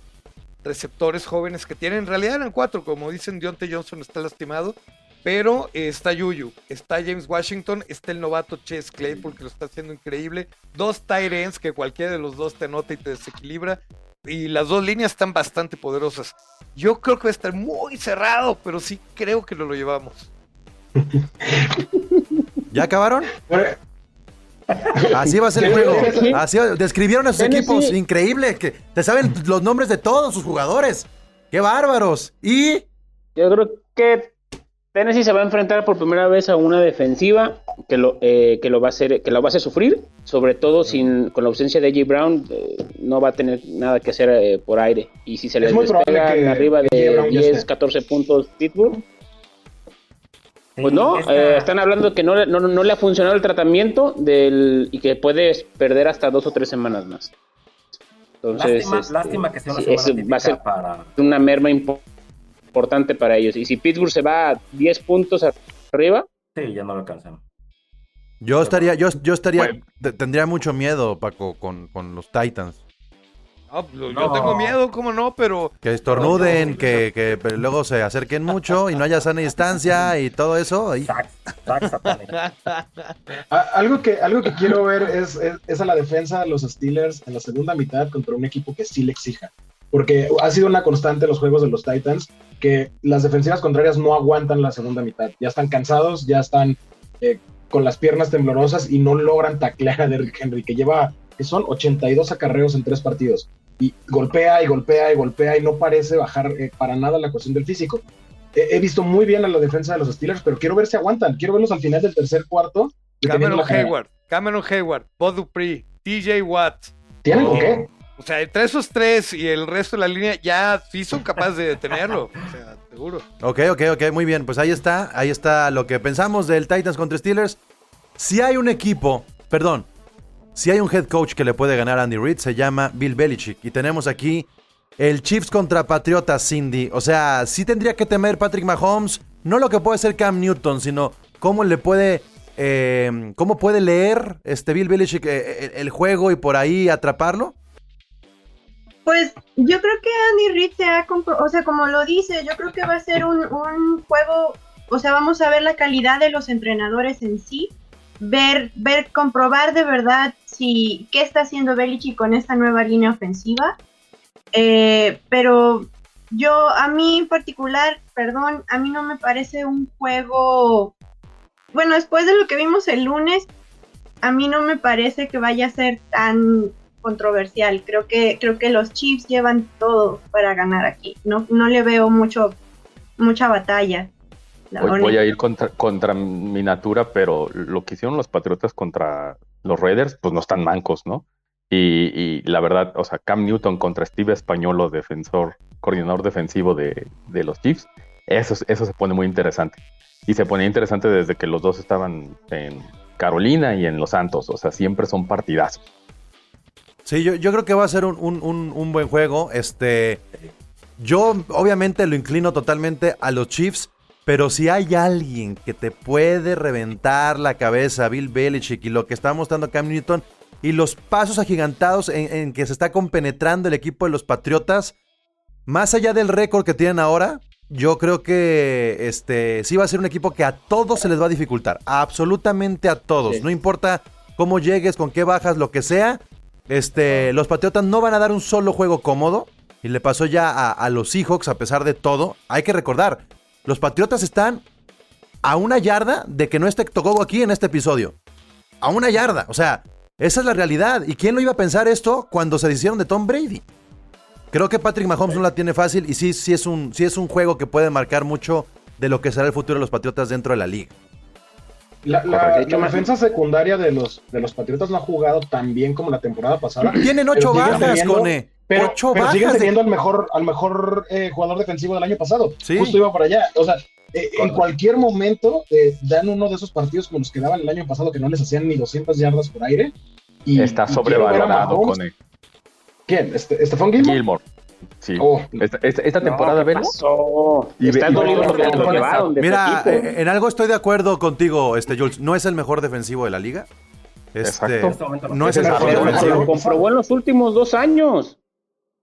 receptores jóvenes que tienen, en realidad eran cuatro, como dicen, Deontay Johnson está lastimado, pero eh, está Yuyu, está James Washington, está el novato Chase Claypool que lo está haciendo increíble, dos tight ends que cualquiera de los dos te anota y te desequilibra, y las dos líneas están bastante poderosas. Yo creo que va a estar muy cerrado, pero sí creo que lo, lo llevamos. ¿Ya acabaron? Así va a ser el juego. Así describieron a sus equipos. Increíble. Que te saben los nombres de todos sus jugadores. ¡Qué bárbaros! Y. Yo creo que Tennessee se va a enfrentar por primera vez a una defensiva que lo, eh, que lo va a hacer, que lo va a hacer sufrir, sobre todo sin, con la ausencia de J. Brown, eh, no va a tener nada que hacer eh, por aire. Y si se les despega arriba de 10, 14 puntos Pittsburgh, pues no, están hablando que no, no, le ha funcionado el tratamiento del, y que puede perder hasta dos o tres semanas más. Entonces, lástima, este, que sea una va a ser para... una merma importante importante para ellos. Y si Pittsburgh se va a 10 puntos arriba. Sí, ya no lo alcanzan. Yo estaría, yo, yo estaría, tendría mucho miedo, Paco, con, con los Titans. Pues, yo tengo miedo, ¿cómo no? Pero. Que estornuden, que, que luego se acerquen mucho y no haya sana distancia y todo eso. algo, que, algo que quiero ver es, es, es, a la defensa de los Steelers en la segunda mitad contra un equipo que sí le exija porque ha sido una constante los juegos de los Titans que las defensivas contrarias no aguantan la segunda mitad. Ya están cansados, ya están eh, con las piernas temblorosas y no logran taclear a Derrick Henry, que lleva, que son 82 acarreos en tres partidos. Y golpea y golpea y golpea y no parece bajar eh, para nada la cuestión del físico. he visto muy bien a la defensa de los Steelers, pero quiero ver si aguantan. Quiero verlos al final del tercer cuarto. Cameron Hayward, Cameron Hayward, Bob Dupree, TJ Watt. ¿Tienen o qué? O sea, entre esos tres y el resto de la línea ya sí son capaces de detenerlo. O sea, seguro. Ok, ok, ok, muy bien. Pues ahí está, ahí está lo que pensamos del Titans contra Steelers. Si hay un equipo, perdón, si hay un head coach que le puede ganar a Andy Reid, se llama Bill Belichick. Y tenemos aquí el Chiefs contra Patriotas, Cindy. O sea, sí tendría que temer Patrick Mahomes, no lo que puede ser Cam Newton, sino cómo le puede, eh, cómo puede leer este Bill Belichick eh, eh, el juego y por ahí atraparlo. Pues yo creo que Andy Reid se ha o sea, como lo dice, yo creo que va a ser un, juego, o sea, vamos a ver la calidad de los entrenadores en sí, ver, ver, comprobar de verdad si qué está haciendo Belichick con esta nueva línea ofensiva. Eh, pero yo, a mí en particular, perdón, a mí no me parece un juego. Bueno, después de lo que vimos el lunes, a mí no me parece que vaya a ser tan controversial. Creo que, creo que los Chiefs llevan todo para ganar aquí. No, no le veo mucho, mucha batalla. Voy, a ir contra, contra mi natura, pero lo que hicieron los Patriotas contra los Raiders, pues no están mancos, ¿no? Y, y la verdad, o sea, Cam Newton contra Steve Españolo, defensor, coordinador defensivo de, de los Chiefs, eso, eso se pone muy interesante. Y se pone interesante desde que los dos estaban en Carolina y en Los Santos. O sea, siempre son partidazos. Sí, yo, yo creo que va a ser un, un- un- un buen juego. Este, yo obviamente lo inclino totalmente a los Chiefs, pero si hay alguien que te puede reventar la cabeza, Bill Belichick y lo que está mostrando Cam Newton y los pasos agigantados en, en que se está compenetrando el equipo de los Patriotas, más allá del récord que tienen ahora, yo creo que este sí va a ser un equipo que a todos se les va a dificultar, absolutamente a todos, Sí. no importa cómo llegues, con qué bajas, lo que sea. Este, los Patriotas no van a dar un solo juego cómodo. Y le pasó ya a, a los Seahawks a pesar de todo. Hay que recordar, los Patriotas están a una yarda de que no esté Togogo aquí en este episodio. A una yarda. O sea, esa es la realidad. ¿Y quién lo iba a pensar esto cuando se hicieron de Tom Brady? Creo que Patrick Mahomes no la tiene fácil y sí, sí, es un, sí es un juego que puede marcar mucho de lo que será el futuro de los Patriotas dentro de la liga. La, la- Correcto. De hecho, la defensa secundaria de los, de los Patriotas no ha jugado tan bien como la temporada pasada. Tienen ocho siguen bajas, teniendo- Cone. Pero, ocho pero siguen bajas. de- teniendo al mejor, al mejor eh, jugador defensivo del año pasado. Sí. Justo iba por allá. O sea, eh, en cualquier momento eh, dan uno de esos partidos como los que daban el año pasado que no les hacían ni 200 yardas por aire. Y, Está sobrevalorado Mahomes. con el ¿Quién? Este, ¿Stephon Gilmore? Gilmore. Sí. Oh, Esta, esta- esta No, temporada, ¿qué velo. pasó? Y Está ve- y- dolido no, no, lo llevaron de Mira, eh, en algo estoy de acuerdo contigo, este Jules. No es el mejor defensivo de la liga. Este, Exacto. No es el mejor defensivo. lo comprobó en los últimos dos años.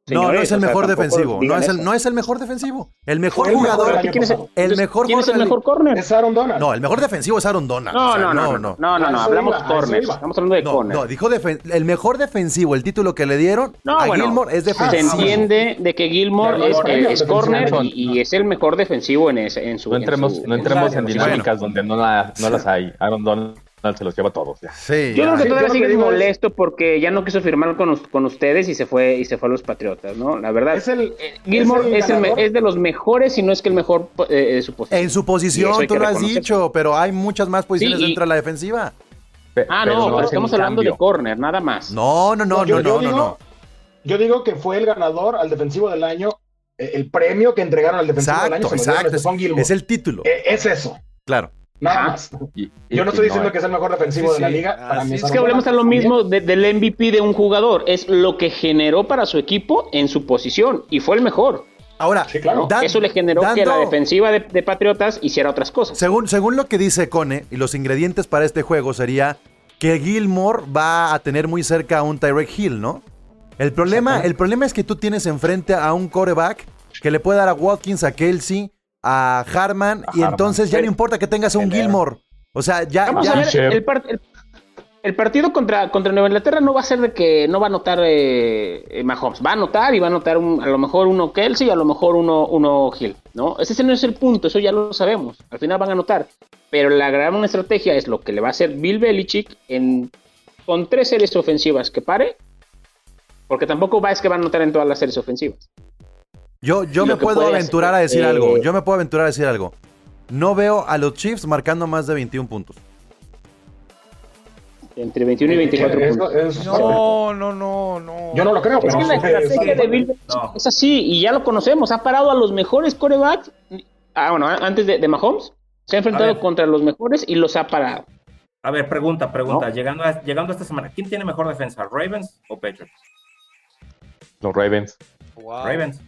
No, no es el o sea, mejor defensivo. No es, el, no es el mejor defensivo. El mejor el jugador. ¿Quién es el, mejor ¿quién es el mejor corner? es Aaron Donald. No, el mejor defensivo es Aaron Donald. No, O sea, no, no, no, no, no, no, A eso hablamos iba, corners. Estamos hablando de No, corners. no, dijo defen- el mejor defensivo, el título que le dieron No, a bueno, Gilmore es Se defensivo. entiende de que Gilmore es, eh, es corner y, y es el mejor defensivo en, ese, en su. No en entremos, su- no entremos en dinámicas donde no las hay. Aaron Donald se los lleva a todos. ya. Sí, Yo ya. creo que Sí, todavía lo sigue es- molesto porque ya no quiso firmar con, con ustedes y se fue y se fue a los Patriotas, ¿no? La verdad. Es el, eh, Gilmore es, el de los mejores, si no es que el mejor eh, de su posición. En su Y posición, tú lo has dicho, pero hay muchas más posiciones Sí, y- dentro de la defensiva. Pe- Ah, pero no, pero estamos hablando de corner, nada más. No, no, no, yo- no, yo no, no, digo- no. Yo digo que fue el ganador al defensivo del año. eh, El premio que entregaron al defensivo del año Exacto, se lo dieron a exacto. Es, Stephon Gilmore. es el título. Eh, es eso, Claro. Nada. Y- y- Yo no estoy diciendo es. que es el mejor defensivo Sí, de la liga. Ah, Para sí, mí es Es que hablemos a lo mismo de- del MVP de un jugador, es lo que generó para su equipo en su posición y fue el mejor. Ahora, Sí, claro. dan- Eso le generó que la defensiva de, de Patriotas hiciera otras cosas. Según, según lo que dice Cone, y los ingredientes para este juego sería que Gilmore va a tener muy cerca a un Tyreek Hill, ¿no? El problema, el problema es que tú tienes enfrente a un coreback que le puede dar a Watkins, a Kelsey, a Harman, A y Harman. entonces ya no importa que tengas a un. Gilmore. O sea, ya, Vamos ya- a ver, Chef. el, par- el- el partido contra, contra Nueva Inglaterra no va a ser de que no va a anotar eh, eh, Mahomes. Va a anotar y va a anotar un- a lo mejor uno Kelsey y a lo mejor uno, uno Hill. ¿no? Ese no es el punto, eso ya lo sabemos. Al final van a anotar. Pero la gran estrategia es lo que le va a hacer Bill Belichick en, con tres series ofensivas que pare. Porque tampoco va es que van a anotar en todas las series ofensivas. Yo, yo me puedo aventurar hacer, a decir eh, algo. Yo me puedo aventurar a decir algo. No veo a los Chiefs marcando más de 21 puntos. Entre 21 y 24 Eso- puntos. es. No, no, no, no. Yo no lo creo, Es pero que la sí, estrategia de Bill No. es así, y ya lo conocemos. Ha parado a los mejores corebacks. Ah, bueno, antes de, de Mahomes, se ha enfrentado contra los mejores y los ha parado. A ver, pregunta, pregunta. ¿No? Llegando, a, llegando a esta semana, ¿quién tiene mejor defensa, Ravens o Patriots? Los Ravens, Wow. Ravens.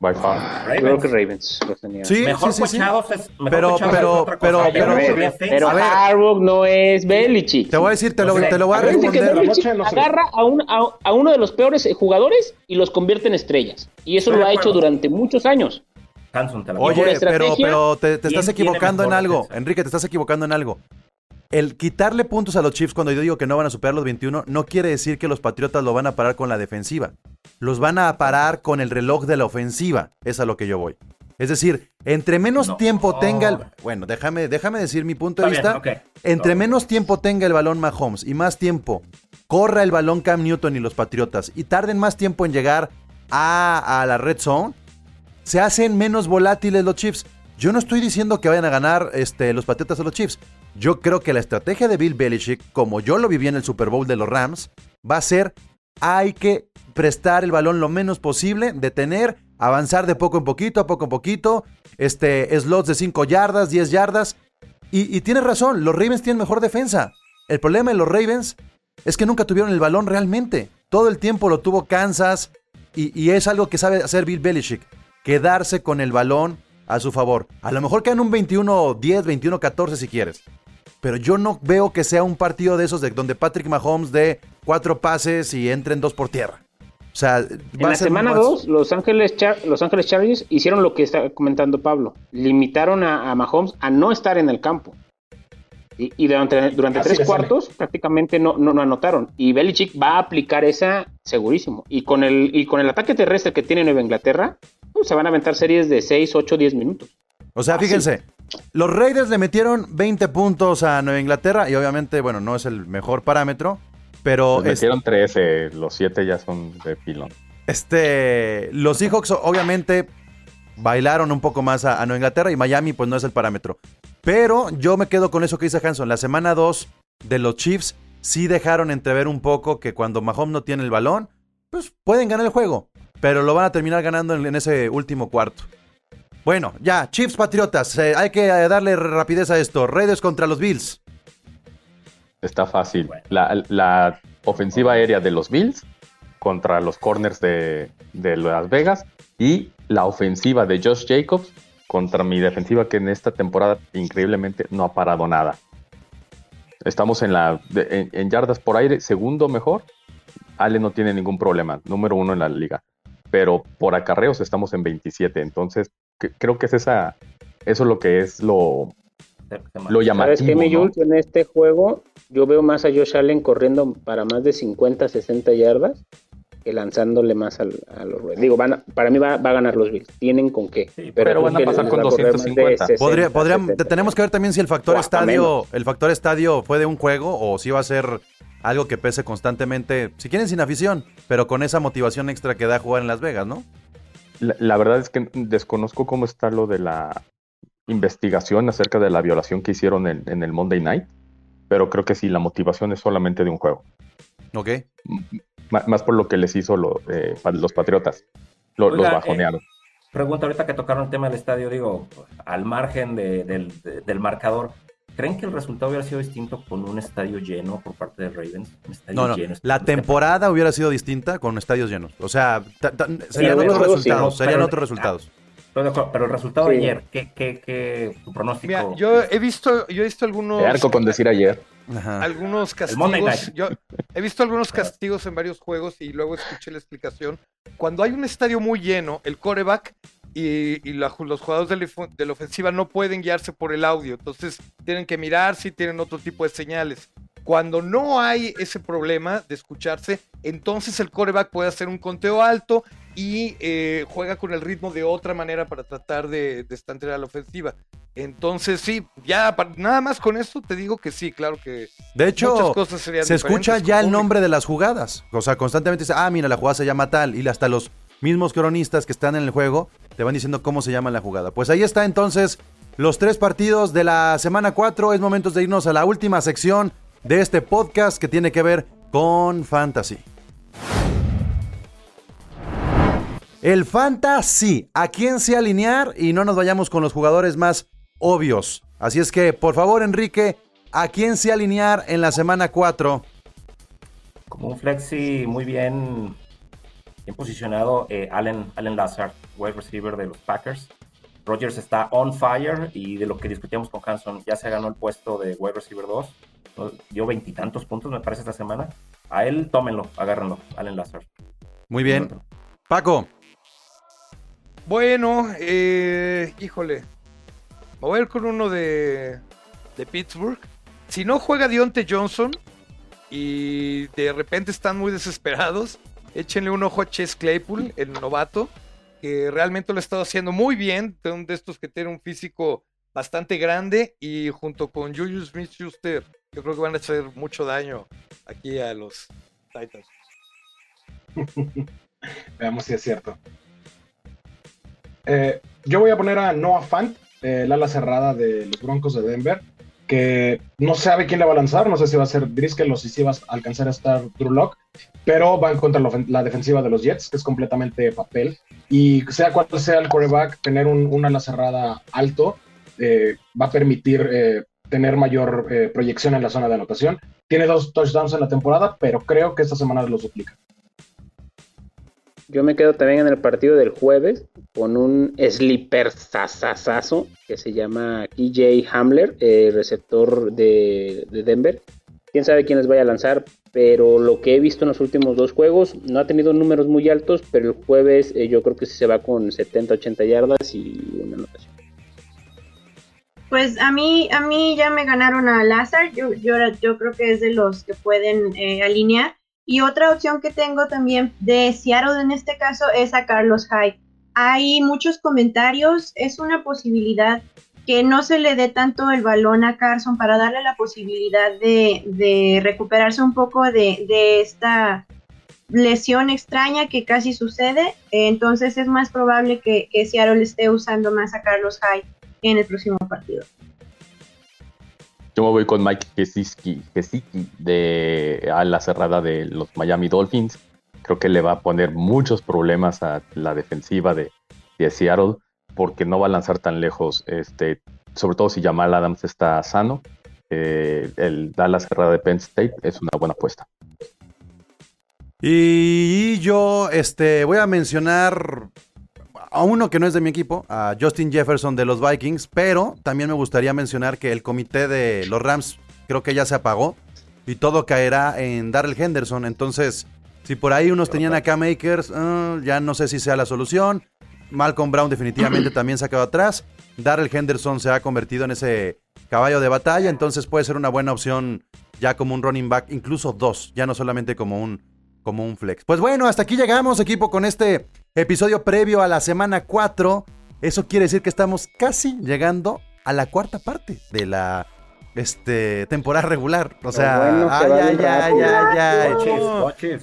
By far. Yo creo Ravens. que Ravens los tenía. Sí, mejor sí, sí, sí. coachados es mejor Pero- pero- pero- cosa. pero- pero, pero a ver. Harbaugh no es Belichick. Te voy a decir, te lo, No sé. te lo voy a que responder. Ve. agarra a, un- a- a uno de los peores jugadores y los convierte en estrellas. Y eso Estoy lo ha hecho durante muchos años. Hanson te Oye, pero, pero te, te ¿quién estás equivocando en algo. defensa? Enrique, te estás equivocando en algo. El quitarle puntos a los Chiefs cuando yo digo que no van a superar los 21 no quiere decir que los Patriotas lo van a parar con la defensiva. Los van a parar con el reloj de la ofensiva. Es a lo que yo voy. Es decir, entre menos No. tiempo tenga el... Bueno, déjame, déjame decir mi punto de Está vista. bien. Entre No. menos tiempo tenga el balón Mahomes y más tiempo corra el balón Cam Newton y los Patriotas y tarden más tiempo en llegar a, a la red zone, se hacen menos volátiles los Chiefs. Yo no estoy diciendo que vayan a ganar este, los Patriotas a los Chiefs. Yo creo que la estrategia de Bill Belichick, como yo lo viví en el Super Bowl de los Rams, va a ser hay que prestar el balón lo menos posible, detener, avanzar de poco en poquito, a poco en poquito, este, slots de 5 yardas, 10 yardas. Y, tienes razón, los Ravens tienen mejor defensa. El problema de los Ravens es que nunca tuvieron el balón realmente. Todo el tiempo lo tuvo Kansas y, y es algo que sabe hacer Bill Belichick. Quedarse con el balón a su favor. A lo mejor quedan un 21-10, 21-14 si quieres. Pero yo no veo que sea un partido de esos de donde Patrick Mahomes dé cuatro pases y entren dos por tierra. O sea, en la semana 2, Los Ángeles, Los Ángeles Chargers hicieron lo que está comentando Pablo. Limitaron a, Mahomes a no estar en el campo. Y, durante, durante tres cuartos prácticamente no, no, anotaron. Y Belichick va a aplicar esa segurísimo. Y con el, y con el ataque terrestre que tiene Nueva Inglaterra, pues, se van a aventar series de 6, 8, 10 minutos. O sea, fíjense, los Raiders le metieron 20 puntos a Nueva Inglaterra y obviamente, bueno, no es el mejor parámetro, pero... Le metieron 13, los 7 ya son de pilón. Este, los Seahawks obviamente bailaron un poco más a, Nueva Inglaterra y Miami pues no es el parámetro. Pero yo me quedo con eso que dice Hanson. La semana 2 de los Chiefs sí dejaron entrever un poco que cuando Mahomes no tiene el balón, pues pueden ganar el juego. Pero lo van a terminar ganando en ese último cuarto. Bueno, ya, Chiefs Patriotas, eh, hay que eh, darle rapidez a esto. Raiders contra los Bills. Está fácil. La, ofensiva aérea de los Bills contra los corners de, Las Vegas y la ofensiva de Josh Jacobs contra mi defensiva que en esta temporada increíblemente no ha parado nada. Estamos en la en, yardas por aire, segundo mejor. Ale no tiene ningún problema, número uno en la liga. Pero por acarreos estamos en 27. Entonces, creo que es esa, eso es lo que es lo, lo llamativo. ¿Sabes qué, En este juego yo veo más a Josh Allen corriendo para más de 50, 60 yardas que lanzándole más a los Digo, van para mí va, a ganar los Bills. Tienen con qué. pero, van a pasar con 250. Podría, tenemos que ver también si el factor estadio, el factor estadio fue de un juego o si va a ser algo que pese constantemente, si quieren sin afición, pero con esa motivación extra que da jugar en Las Vegas, ¿no? La, verdad es que desconozco cómo está lo de la investigación acerca de la violación que hicieron en, el Monday Night, pero creo que sí, la motivación es solamente de un juego. Ok. más por lo que les hizo eh, los Patriotas. los bajonearon. Eh, pregunta ahorita que tocaron el tema del estadio, digo, al margen del marcador, ¿Creen que el resultado hubiera sido distinto con un estadio lleno por parte de Ravens? no, no. la temporada hubiera sido distinta con estadios llenos. O sea, serían otros resultados. serían otros resultados. Pero el resultado de ayer, ¿qué, qué, qué tu pronóstico? Mira, yo he visto, yo he visto algunos. De arco con decir ayer. Algunos castigos. Yo he visto algunos castigos en varios juegos y luego escuché la explicación. Cuando hay un estadio muy lleno, el coreback y, los jugadores de la, ofensiva no pueden guiarse por el audio, entonces tienen que mirar si tienen otro tipo de señales. Cuando no hay ese problema de escucharse, entonces el coreback puede hacer un conteo alto y eh, juega con el ritmo de otra manera para tratar de, de a la ofensiva. Entonces, sí, ya nada más con esto te digo que sí, claro que. De hecho, se escucha ya el nombre de las jugadas. O sea, constantemente dice, ah, mira, la jugada se llama tal. Y hasta los mismos cronistas que están en el juego te van diciendo cómo se llama la jugada. Pues ahí está entonces los tres partidos de la semana 4. Es momento de irnos a la última sección de este podcast que tiene que ver con fantasy. El fantasy, ¿a quién se alinear? Y no nos vayamos con los jugadores más obvios. Así es que, por favor, Enrique, ¿a quién se alinear en la semana 4? Como un flexi muy bien Bien posicionado eh, Allen, Allen Lazard, wide receiver de los Packers. Rogers está on fire y de lo que discutíamos con Hanson, ya se ganó el puesto de wide receiver 2. Dio veintitantos puntos, me parece, esta semana. A él, tómenlo, agárrenlo, Allen Lazard. Muy bien. Paco. Bueno, eh, híjole. voy a ir con uno de, de Pittsburgh. Si no juega Dionte Johnson y de repente están muy desesperados, Échenle un ojo a Chess Claypool, el novato, que realmente lo ha estado haciendo muy bien. Un de estos que tiene un físico bastante grande y junto con Julius Smith-Schuster, yo creo que van a hacer mucho daño aquí a los Titans. Veamos si es cierto. Eh, yo voy a poner a Noah Fant, el ala cerrada de los Broncos de Denver. que no sabe quién le va a lanzar, no sé si va a ser Driscoll o si va a alcanzar a estar Drew Lock, pero van contra la, defensiva de los Jets, que es completamente papel, y sea cual sea el quarterback, tener un, un ala cerrada alto eh, va a permitir eh, tener mayor eh, proyección en la zona de anotación. Tiene dos touchdowns en la temporada, pero creo que esta semana lo duplica. Yo me quedo también en el partido del jueves con un sleeper sasasazo que se llama EJ Hamler, receptor de, Denver. Quién sabe quién les vaya a lanzar, pero lo que he visto en los últimos dos juegos no ha tenido números muy altos, pero el jueves yo creo que se va con 70-80 yardas y una anotación. Pues a mí, a mí ya me ganaron a Lazar, yo, yo, yo creo que es de los que pueden eh, alinear. Y otra opción que tengo también de Seattle en este caso es a Carlos Hyde. Hay muchos comentarios, es una posibilidad que no se le dé tanto el balón a Carson para darle la posibilidad de, recuperarse un poco de, de, esta lesión extraña que casi sucede. Entonces es más probable que, que Seattle esté usando más a Carlos Hyde en el próximo partido. Yo me voy con Mike Gesicki, de a la cerrada de los Miami Dolphins. Creo que le va a poner muchos problemas a la defensiva de, Seattle porque no va a lanzar tan lejos. Este, sobre todo si Jamal Adams está sano. Eh, el Dallas cerrada de Penn State es una buena apuesta. Y yo este, voy a mencionar a uno que no es de mi equipo, a Justin Jefferson de los Vikings, pero también me gustaría mencionar que el comité de los Rams creo que ya se apagó y todo caerá en Darrell Henderson. Entonces, si por ahí unos tenían acá Makers, ah, ya no sé si sea la solución. Malcolm Brown definitivamente también se ha quedado atrás. Darrell Henderson se ha convertido en ese caballo de batalla, entonces puede ser una buena opción ya como un running back, incluso dos, ya no solamente como un como un flex. Pues bueno, hasta aquí llegamos, equipo, con este episodio previo a la semana 4. Eso quiere decir que estamos casi llegando a la cuarta parte de la este temporada regular. O sea, ay, ay, ay, ay,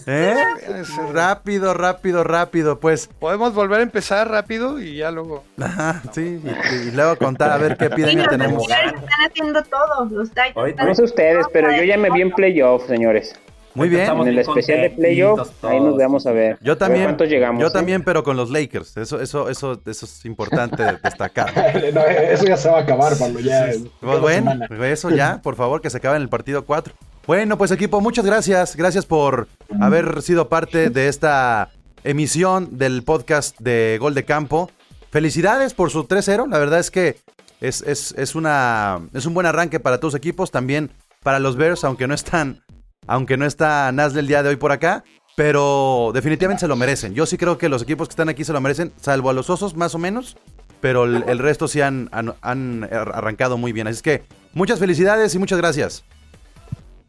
ay, Rápido, rápido, rápido, pues. Podemos volver a empezar rápido y ya luego. Ajá, sí, y, luego contar a ver qué piden que tenemos. Están haciendo todo, los No sé ustedes, pero yo ya me vi en playoff, señores. Muy bien. En el especial de playoff, ahí nos vamos a ver. Yo también. ¿Cuántos llegamos? Yo también, pero con los Lakers. Eso, eso, eso, eso es importante destacar. eso ya se va a acabar, Pablo. Ya. Pues bueno, eso ya, por favor, que se acabe en el partido 4. Bueno, pues equipo, muchas gracias. Gracias por haber sido parte de esta emisión del podcast de Gol de Campo. Felicidades por su 3-0. La verdad es que es, es, es, una, es un buen arranque para todos los equipos. También para los Bears, aunque no están aunque no está Nasle el día de hoy por acá, pero definitivamente se lo merecen. Yo sí creo que los equipos que están aquí se lo merecen, salvo a los osos más o menos, pero el, resto sí han, han, arrancado muy bien. Así es que muchas felicidades y muchas gracias.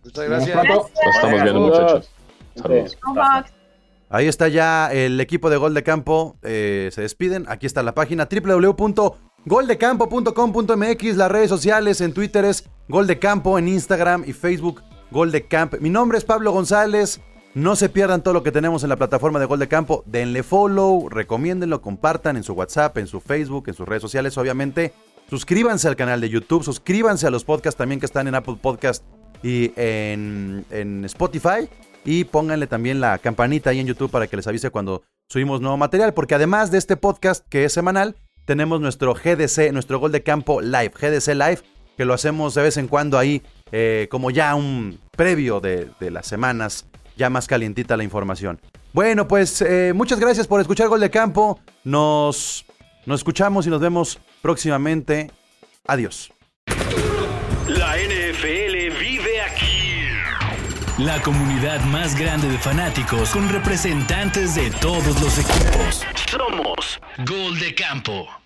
Muchas gracias. Nos estamos viendo muchachos. Saludos. Ahí está ya el equipo de Gol de Campo. Eh, se despiden. Aquí está la página www.goldecampo.com.mx. Las redes sociales en Twitter es Gol de Campo, en Instagram y Facebook Gol de Camp. Mi nombre es Pablo González. No se pierdan todo lo que tenemos en la plataforma de Gol de Campo. Denle follow, recomiéndenlo, compartan en su WhatsApp, en su Facebook, en sus redes sociales, obviamente. Suscríbanse al canal de YouTube, suscríbanse a los podcasts también que están en Apple Podcast y en, en Spotify. Y pónganle también la campanita ahí en YouTube para que les avise cuando subimos nuevo material. Porque además de este podcast que es semanal, tenemos nuestro GDC, nuestro Gol de Campo Live, GDC Live, que lo hacemos de vez en cuando ahí eh, como ya un previo de, las semanas, ya más calientita la información. Bueno, pues eh, muchas gracias por escuchar Gol de Campo. Nos, nos escuchamos y nos vemos próximamente. Adiós. La NFL vive aquí. La comunidad más grande de fanáticos con representantes de todos los equipos. Somos Gol de Campo.